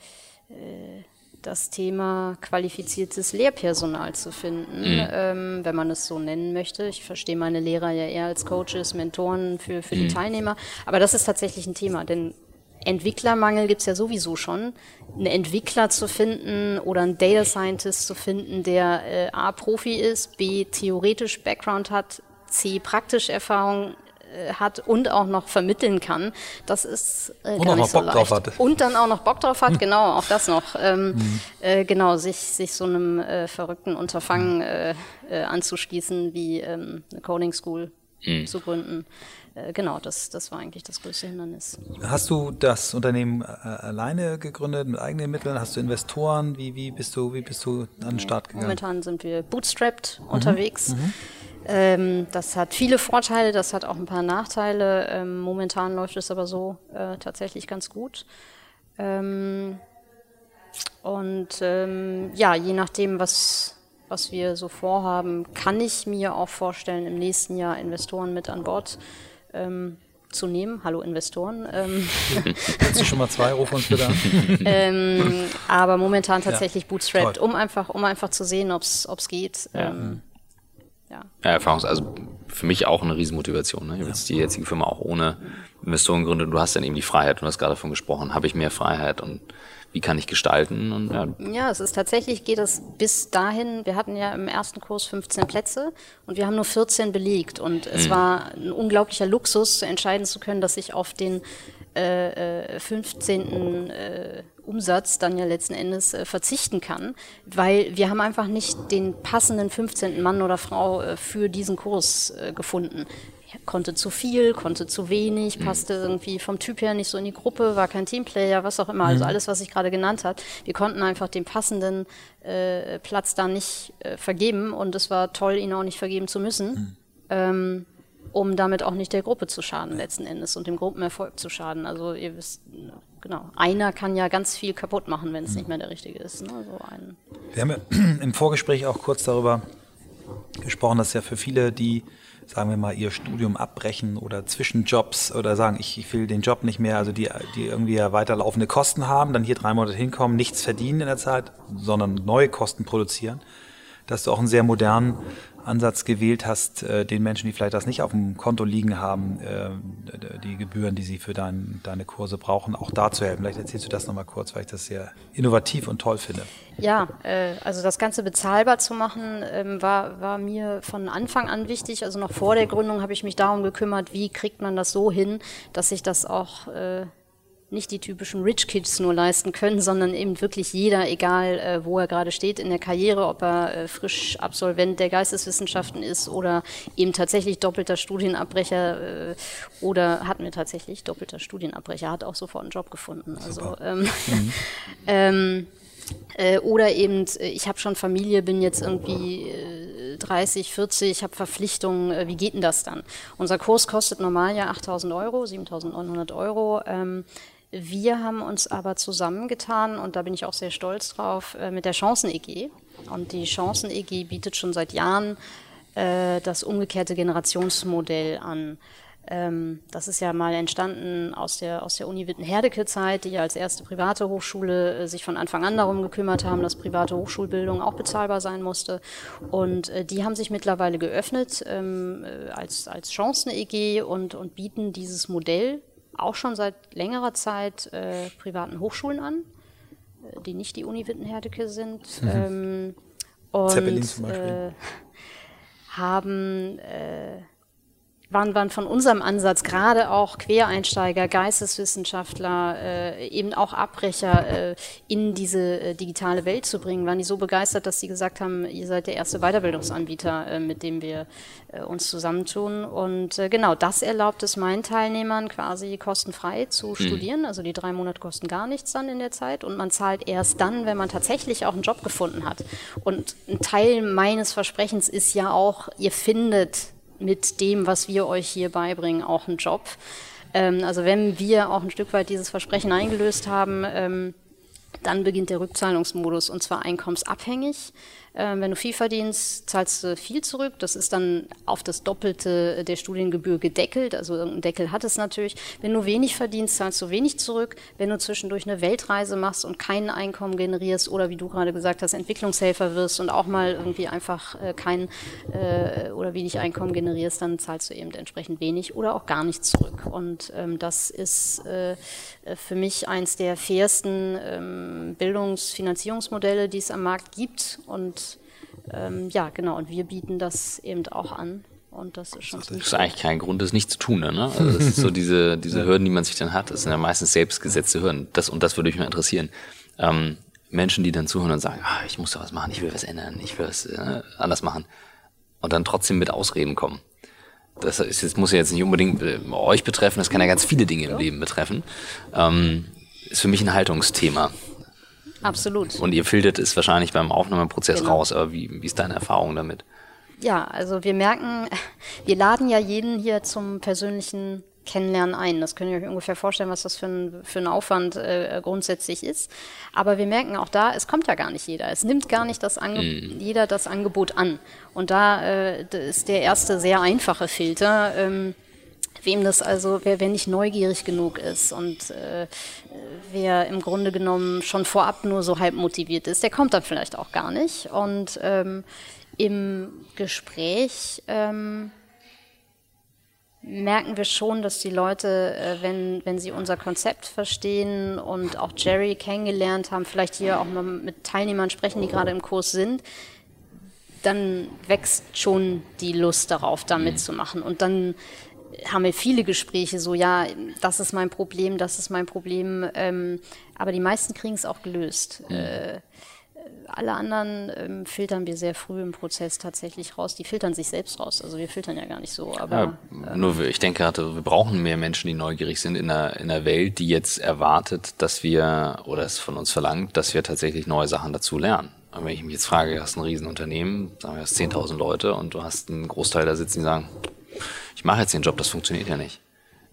das Thema qualifiziertes Lehrpersonal zu finden, mhm. ähm, wenn man es so nennen möchte. Ich verstehe meine Lehrer ja eher als Coaches, Mentoren für, für mhm. die Teilnehmer. Aber das ist tatsächlich ein Thema, denn Entwicklermangel gibt es ja sowieso schon. Einen Entwickler zu finden oder einen Data Scientist zu finden, der äh, A, Profi ist, B, theoretisch Background hat, C, praktisch Erfahrung hat und auch noch vermitteln kann, das ist äh, gar nicht so Bock leicht. Drauf hat. Und dann auch noch Bock drauf hat, genau, auch das noch. Ähm, mhm. äh, genau, sich, sich so einem äh, verrückten Unterfangen äh, äh, anzuschließen, wie ähm, eine Coding School mhm. zu gründen. Genau, das, das war eigentlich das größte Hindernis. Hast du das Unternehmen alleine gegründet mit eigenen Mitteln? Hast du Investoren? Wie, wie, bist, du, wie bist du an den Start gegangen? Momentan sind wir bootstrapped mhm. unterwegs. Mhm. Ähm, das hat viele Vorteile, das hat auch ein paar Nachteile. Ähm, momentan läuft es aber so äh, tatsächlich ganz gut. Ähm, und ähm, ja, je nachdem, was, was wir so vorhaben, kann ich mir auch vorstellen, im nächsten Jahr Investoren mit an Bord ähm, zu nehmen. Hallo Investoren. Ähm, Kannst du schon mal zwei Euro von uns bitte ähm, Aber momentan tatsächlich ja, bootstrapped, um einfach, um einfach zu sehen, ob es geht. Ja. Ähm, ja. Ja, Erfahrungs also für mich auch eine Riesenmotivation. Ne? Ich habe jetzt die jetzige Firma auch ohne Investoren gegründet. Du hast dann eben die Freiheit, du hast gerade davon gesprochen, habe ich mehr Freiheit und wie kann ich gestalten? Und, ja. ja, es ist tatsächlich, geht es bis dahin, wir hatten ja im ersten Kurs 15 Plätze und wir haben nur 14 belegt und es mhm. war ein unglaublicher Luxus, entscheiden zu können, dass ich auf den äh, 15. Äh, äh, Umsatz dann ja letzten Endes äh, verzichten kann, weil wir haben einfach nicht den passenden 15. Mann oder Frau äh, für diesen Kurs äh, gefunden. Konnte zu viel, konnte zu wenig, mhm. passte irgendwie vom Typ her nicht so in die Gruppe, war kein Teamplayer, was auch immer. Also mhm. alles, was ich gerade genannt habe. Wir konnten einfach den passenden äh, Platz da nicht äh, vergeben und es war toll, ihn auch nicht vergeben zu müssen. Mhm. Ähm, um damit auch nicht der Gruppe zu schaden letzten Endes und dem Gruppenerfolg zu schaden. Also ihr wisst, genau, einer kann ja ganz viel kaputt machen, wenn es nicht mehr der richtige ist. Ne? So Wir haben ja im Vorgespräch auch kurz darüber gesprochen, dass ja für viele, die sagen wir mal, ihr Studium abbrechen oder Zwischenjobs oder sagen, ich, ich will den Job nicht mehr, also die, die irgendwie ja weiterlaufende Kosten haben, dann hier drei Monate hinkommen, nichts verdienen in der Zeit, sondern neue Kosten produzieren, dass du auch einen sehr modernen Ansatz gewählt hast, äh, den Menschen, die vielleicht das nicht auf dem Konto liegen haben, äh, die Gebühren, die sie für dein, deine Kurse brauchen, auch da zu helfen. Vielleicht erzählst du das nochmal kurz, weil ich das sehr innovativ und toll finde. Ja, äh, also das Ganze bezahlbar zu machen, ähm, war, war mir von Anfang an wichtig. Also noch vor der Gründung habe ich mich darum gekümmert, wie kriegt man das so hin, dass sich das auch nicht die typischen Rich Kids nur leisten können, sondern eben wirklich jeder, egal äh, wo er gerade steht in der Karriere, ob er äh, frisch Absolvent der Geisteswissenschaften ist oder eben tatsächlich doppelter Studienabbrecher äh, oder hatten wir tatsächlich doppelter Studienabbrecher, hat auch sofort einen Job gefunden. Also ähm, mhm. ähm, äh, oder eben, äh, ich habe schon Familie, bin jetzt irgendwie äh, 30, 40, habe Verpflichtungen, äh, wie geht denn das dann? Unser Kurs kostet normal ja 8.000 Euro, 7.900 Euro. Ähm, wir haben uns aber zusammengetan, und da bin ich auch sehr stolz drauf, äh, mit der Chancen-EG. Und die Chancen-EG bietet schon seit Jahren äh, das umgekehrte Generationsmodell an. Ähm, das ist ja mal entstanden aus der, aus der Uni Witten-Herdecke-Zeit, die ja als erste private Hochschule äh, sich von Anfang an darum gekümmert haben, dass private Hochschulbildung auch bezahlbar sein musste. Und äh, die haben sich mittlerweile geöffnet ähm, äh, als, als Chancen-EG und, und bieten dieses Modell auch schon seit längerer Zeit äh, privaten Hochschulen an, äh, die nicht die Uni Wittenherdecke sind. Mhm. Ähm, und Zeppelin zum Beispiel. Äh, haben äh, waren, waren von unserem Ansatz gerade auch Quereinsteiger, Geisteswissenschaftler, äh, eben auch Abbrecher äh, in diese äh, digitale Welt zu bringen, waren die so begeistert, dass sie gesagt haben, ihr seid der erste Weiterbildungsanbieter, äh, mit dem wir äh, uns zusammentun. Und äh, genau das erlaubt es meinen Teilnehmern quasi kostenfrei zu mhm. studieren. Also die drei Monate kosten gar nichts dann in der Zeit und man zahlt erst dann, wenn man tatsächlich auch einen Job gefunden hat. Und ein Teil meines Versprechens ist ja auch, ihr findet mit dem, was wir euch hier beibringen, auch einen Job. Ähm, also wenn wir auch ein Stück weit dieses Versprechen eingelöst haben, ähm, dann beginnt der Rückzahlungsmodus und zwar einkommensabhängig. Ähm, wenn du viel verdienst, zahlst du viel zurück. Das ist dann auf das Doppelte der Studiengebühr gedeckelt. Also irgendein Deckel hat es natürlich. Wenn du wenig verdienst, zahlst du wenig zurück. Wenn du zwischendurch eine Weltreise machst und kein Einkommen generierst oder wie du gerade gesagt hast, Entwicklungshelfer wirst und auch mal irgendwie einfach äh, kein äh, oder wenig Einkommen generierst, dann zahlst du eben entsprechend wenig oder auch gar nichts zurück. Und ähm, das ist äh, für mich eins der fairsten ähm, Bildungsfinanzierungsmodelle, die es am Markt gibt. Und ähm, ja, genau, und wir bieten das eben auch an. Und das ist schon Das ist eigentlich kein Grund, das nicht zu tun. Ne? Also das ist so diese, diese Hürden, die man sich dann hat. Das sind ja meistens selbstgesetzte Hürden. Das, und das würde mich mal interessieren. Ähm, Menschen, die dann zuhören und sagen, ah, ich muss da was machen, ich will was ändern, ich will was äh, anders machen. Und dann trotzdem mit Ausreden kommen. Das ist, das muss ja jetzt nicht unbedingt äh, euch betreffen, das kann ja ganz viele Dinge im Leben betreffen. Ähm, ist für mich ein Haltungsthema. Absolut. Und ihr filtert es wahrscheinlich beim Aufnahmeprozess genau. raus, aber wie, wie ist deine Erfahrung damit? Ja, also wir merken, wir laden ja jeden hier zum persönlichen Kennenlernen ein. Das könnt ihr euch ungefähr vorstellen, was das für ein, für ein Aufwand äh, grundsätzlich ist. Aber wir merken auch da, es kommt ja gar nicht jeder. Es nimmt gar nicht das Ange mm. jeder das Angebot an. Und da äh, ist der erste sehr einfache Filter. Ähm, wem das also, wer, wer nicht neugierig genug ist und äh, wer im Grunde genommen schon vorab nur so halb motiviert ist, der kommt dann vielleicht auch gar nicht. Und ähm, Im Gespräch ähm, merken wir schon, dass die Leute, äh, wenn, wenn sie unser Konzept verstehen und auch Jerry kennengelernt haben, vielleicht hier auch mal mit Teilnehmern sprechen, die gerade im Kurs sind, dann wächst schon die Lust darauf, da mhm. mitzumachen. Und dann haben wir viele Gespräche so, ja, das ist mein Problem, das ist mein Problem. Ähm, aber die meisten kriegen es auch gelöst. Mhm. Äh, alle anderen ähm, filtern wir sehr früh im Prozess tatsächlich raus. Die filtern sich selbst raus. Also wir filtern ja gar nicht so. Aber, ja, ähm, nur ich denke gerade, wir brauchen mehr Menschen, die neugierig sind in einer, in einer Welt, die jetzt erwartet, dass wir oder es von uns verlangt, dass wir tatsächlich neue Sachen dazu lernen. Aber wenn ich mich jetzt frage, du hast ein Riesenunternehmen, sagen wir, du hast 10.000 Leute und du hast einen Großteil da sitzen, die sagen, ich mache jetzt den Job, das funktioniert ja nicht.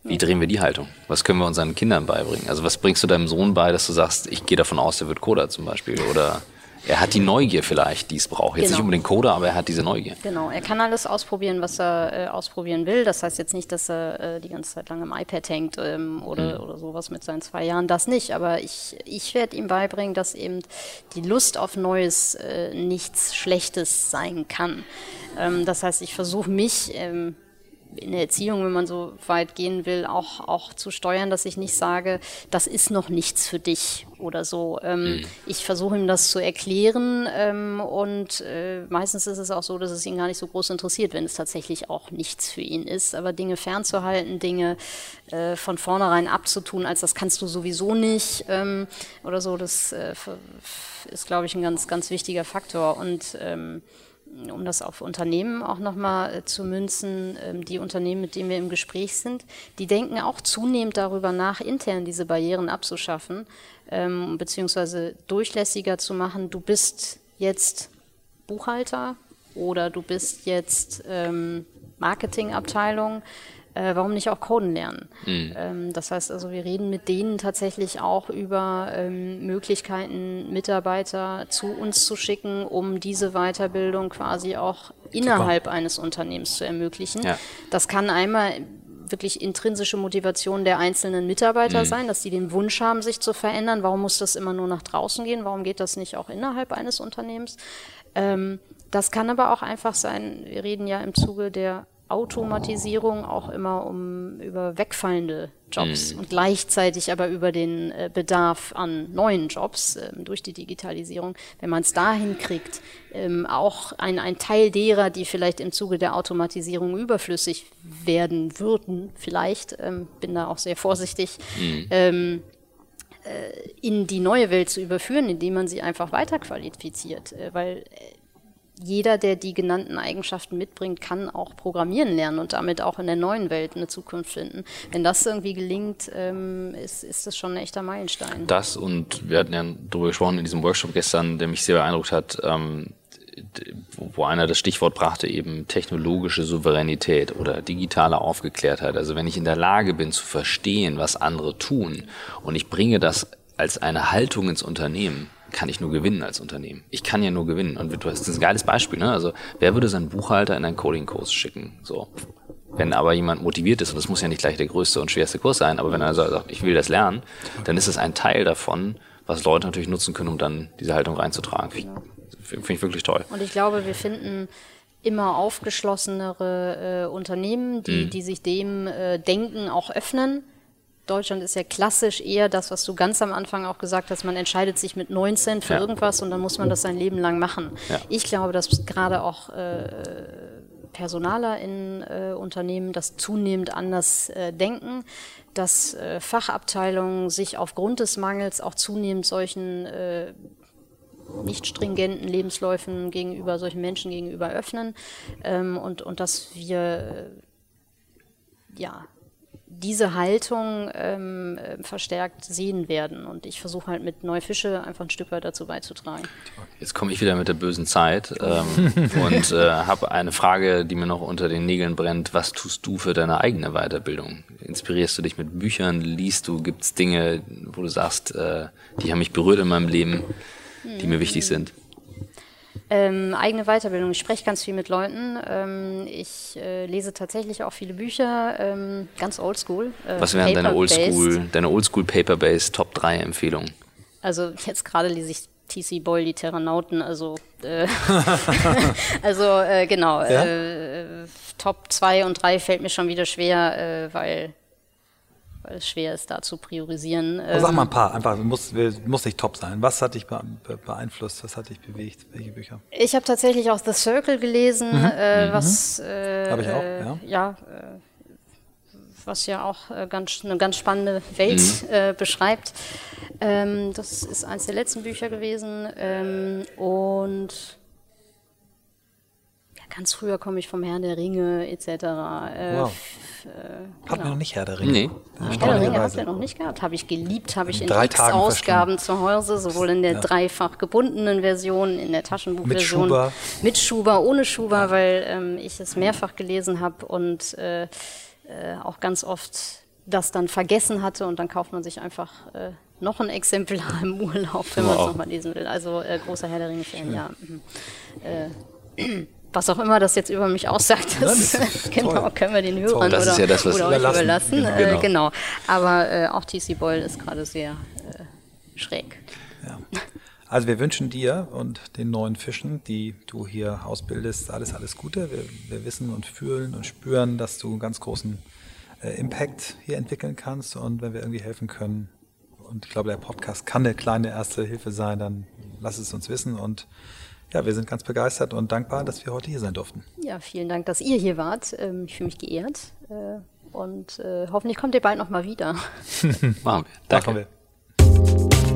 Wie drehen wir die Haltung? Was können wir unseren Kindern beibringen? Also was bringst du deinem Sohn bei, dass du sagst, ich gehe davon aus, der wird Coder zum Beispiel oder er hat die Neugier vielleicht, die es braucht. Jetzt genau. nicht unbedingt Coder, aber er hat diese Neugier. Genau, er kann alles ausprobieren, was er äh, ausprobieren will. Das heißt jetzt nicht, dass er äh, die ganze Zeit lang im iPad hängt ähm, oder, mhm. oder sowas mit seinen zwei Jahren. Das nicht. Aber ich, ich werde ihm beibringen, dass eben die Lust auf Neues äh, nichts Schlechtes sein kann. Ähm, das heißt, ich versuche mich ähm, in der Erziehung, wenn man so weit gehen will, auch, auch zu steuern, dass ich nicht sage, das ist noch nichts für dich oder so. Ähm, mhm. Ich versuche ihm das zu erklären ähm, und äh, meistens ist es auch so, dass es ihn gar nicht so groß interessiert, wenn es tatsächlich auch nichts für ihn ist. Aber Dinge fernzuhalten, Dinge äh, von vornherein abzutun, als das kannst du sowieso nicht ähm, oder so, das äh, ist, glaube ich, ein ganz, ganz wichtiger Faktor. Und ähm, um das auf Unternehmen auch nochmal äh, zu münzen, ähm, die Unternehmen, mit denen wir im Gespräch sind, die denken auch zunehmend darüber nach, intern diese Barrieren abzuschaffen, ähm, beziehungsweise durchlässiger zu machen. Du bist jetzt Buchhalter oder du bist jetzt ähm, Marketingabteilung äh, warum nicht auch Coden lernen? Mhm. Ähm, das heißt also, wir reden mit denen tatsächlich auch über ähm, Möglichkeiten, Mitarbeiter zu uns zu schicken, um diese Weiterbildung quasi auch innerhalb Super. eines Unternehmens zu ermöglichen. Ja. Das kann einmal wirklich intrinsische Motivation der einzelnen Mitarbeiter mhm. sein, dass sie den Wunsch haben, sich zu verändern. Warum muss das immer nur nach draußen gehen? Warum geht das nicht auch innerhalb eines Unternehmens? Ähm, das kann aber auch einfach sein, wir reden ja im Zuge der Automatisierung auch immer um über wegfallende Jobs mhm. und gleichzeitig aber über den äh, Bedarf an neuen Jobs äh, durch die Digitalisierung. Wenn man es dahin kriegt, ähm, auch ein, ein Teil derer, die vielleicht im Zuge der Automatisierung überflüssig werden würden, vielleicht, ähm, bin da auch sehr vorsichtig, mhm. ähm, äh, in die neue Welt zu überführen, indem man sie einfach weiterqualifiziert, äh, weil äh, jeder, der die genannten Eigenschaften mitbringt, kann auch programmieren lernen und damit auch in der neuen Welt eine Zukunft finden. Wenn das irgendwie gelingt, ähm, ist, ist das schon ein echter Meilenstein. Das und wir hatten ja darüber gesprochen in diesem Workshop gestern, der mich sehr beeindruckt hat, ähm, wo einer das Stichwort brachte, eben technologische Souveränität oder digitale Aufgeklärtheit. Also wenn ich in der Lage bin zu verstehen, was andere tun und ich bringe das als eine Haltung ins Unternehmen, kann ich nur gewinnen als Unternehmen. Ich kann ja nur gewinnen. Und du hast ein geiles Beispiel, ne? Also, wer würde seinen Buchhalter in einen Coding-Kurs schicken? So. Wenn aber jemand motiviert ist, und das muss ja nicht gleich der größte und schwerste Kurs sein, aber wenn er sagt, ich will das lernen, dann ist es ein Teil davon, was Leute natürlich nutzen können, um dann diese Haltung reinzutragen. Finde ich, wirklich toll. Und ich glaube, wir finden immer aufgeschlossenere äh, Unternehmen, die, mhm. die sich dem äh, Denken auch öffnen Deutschland ist ja klassisch eher das, was du ganz am Anfang auch gesagt hast, man entscheidet sich mit 19 für ja. irgendwas und dann muss man das sein Leben lang machen. Ja. Ich glaube, dass gerade auch äh, Personaler in äh, Unternehmen das zunehmend anders äh, denken, dass äh, Fachabteilungen sich aufgrund des Mangels auch zunehmend solchen äh, nicht stringenten Lebensläufen gegenüber solchen Menschen gegenüber öffnen ähm, und, und dass wir äh, ja diese Haltung ähm, äh, verstärkt sehen werden. Und ich versuche halt mit Neufische einfach ein Stück weit dazu beizutragen. Jetzt komme ich wieder mit der bösen Zeit ähm, und äh, habe eine Frage, die mir noch unter den Nägeln brennt. Was tust du für deine eigene Weiterbildung? Inspirierst du dich mit Büchern? Liest du? Gibt es Dinge, wo du sagst, äh, die haben mich berührt in meinem Leben, die mir wichtig sind? Ähm, eigene Weiterbildung. Ich spreche ganz viel mit Leuten. Ähm, ich äh, lese tatsächlich auch viele Bücher, ähm, ganz oldschool. Äh, Was wären deine Oldschool, deine Oldschool Paper-Based Top 3 Empfehlungen? Also jetzt gerade lese ich TC Boyle, die Terranauten, also äh, also äh, genau, ja? äh, Top 2 und 3 fällt mir schon wieder schwer, äh, weil weil es schwer ist, da zu priorisieren. Aber sag mal ein ähm, paar, einfach, muss, muss nicht top sein. Was hat dich beeinflusst, was hat dich bewegt, welche Bücher? Ich habe tatsächlich auch The Circle gelesen, mhm. äh, mhm. was... Äh, habe ich auch, ja. ja äh, was ja auch äh, ganz, eine ganz spannende Welt mhm. äh, beschreibt. Ähm, das ist eines der letzten Bücher gewesen. Ähm, und ganz früher komme ich vom Herrn der Ringe etc. Äh, wow. Äh, Hat genau. noch nicht Herr der Ringe. Nee. Herr der Ringe habt ihr noch nicht gehabt. Habe ich geliebt, habe ich in, in x Ausgaben zu Hause, sowohl in der ja. dreifach gebundenen Version, in der Taschenbuchversion. Mit Schuber. Mit Schuber, ohne Schuber, ja. weil ähm, ich es mehrfach gelesen habe und äh, äh, auch ganz oft das dann vergessen hatte und dann kauft man sich einfach äh, noch ein Exemplar im Urlaub, wenn wow. man es nochmal lesen will. Also äh, großer Herr der Ringe-Fan, ja. Mhm. Äh, was auch immer das jetzt über mich aussagt, das, das genau, können wir den Hörern das oder, ja das, oder euch überlassen. Genau. Äh, genau. Aber äh, auch TC Boyle ist gerade sehr äh, schräg. Ja. Also wir wünschen dir und den neuen Fischen, die du hier ausbildest, alles, alles Gute. Wir, wir wissen und fühlen und spüren, dass du einen ganz großen äh, Impact hier entwickeln kannst. Und wenn wir irgendwie helfen können, und ich glaube, der Podcast kann eine kleine erste Hilfe sein, dann lass es uns wissen. Und ja, wir sind ganz begeistert und dankbar, dass wir heute hier sein durften. Ja, vielen Dank, dass ihr hier wart. Ähm, ich fühle mich geehrt. Äh, und äh, hoffentlich kommt ihr bald nochmal wieder. Machen wir. Danke. Machen wir.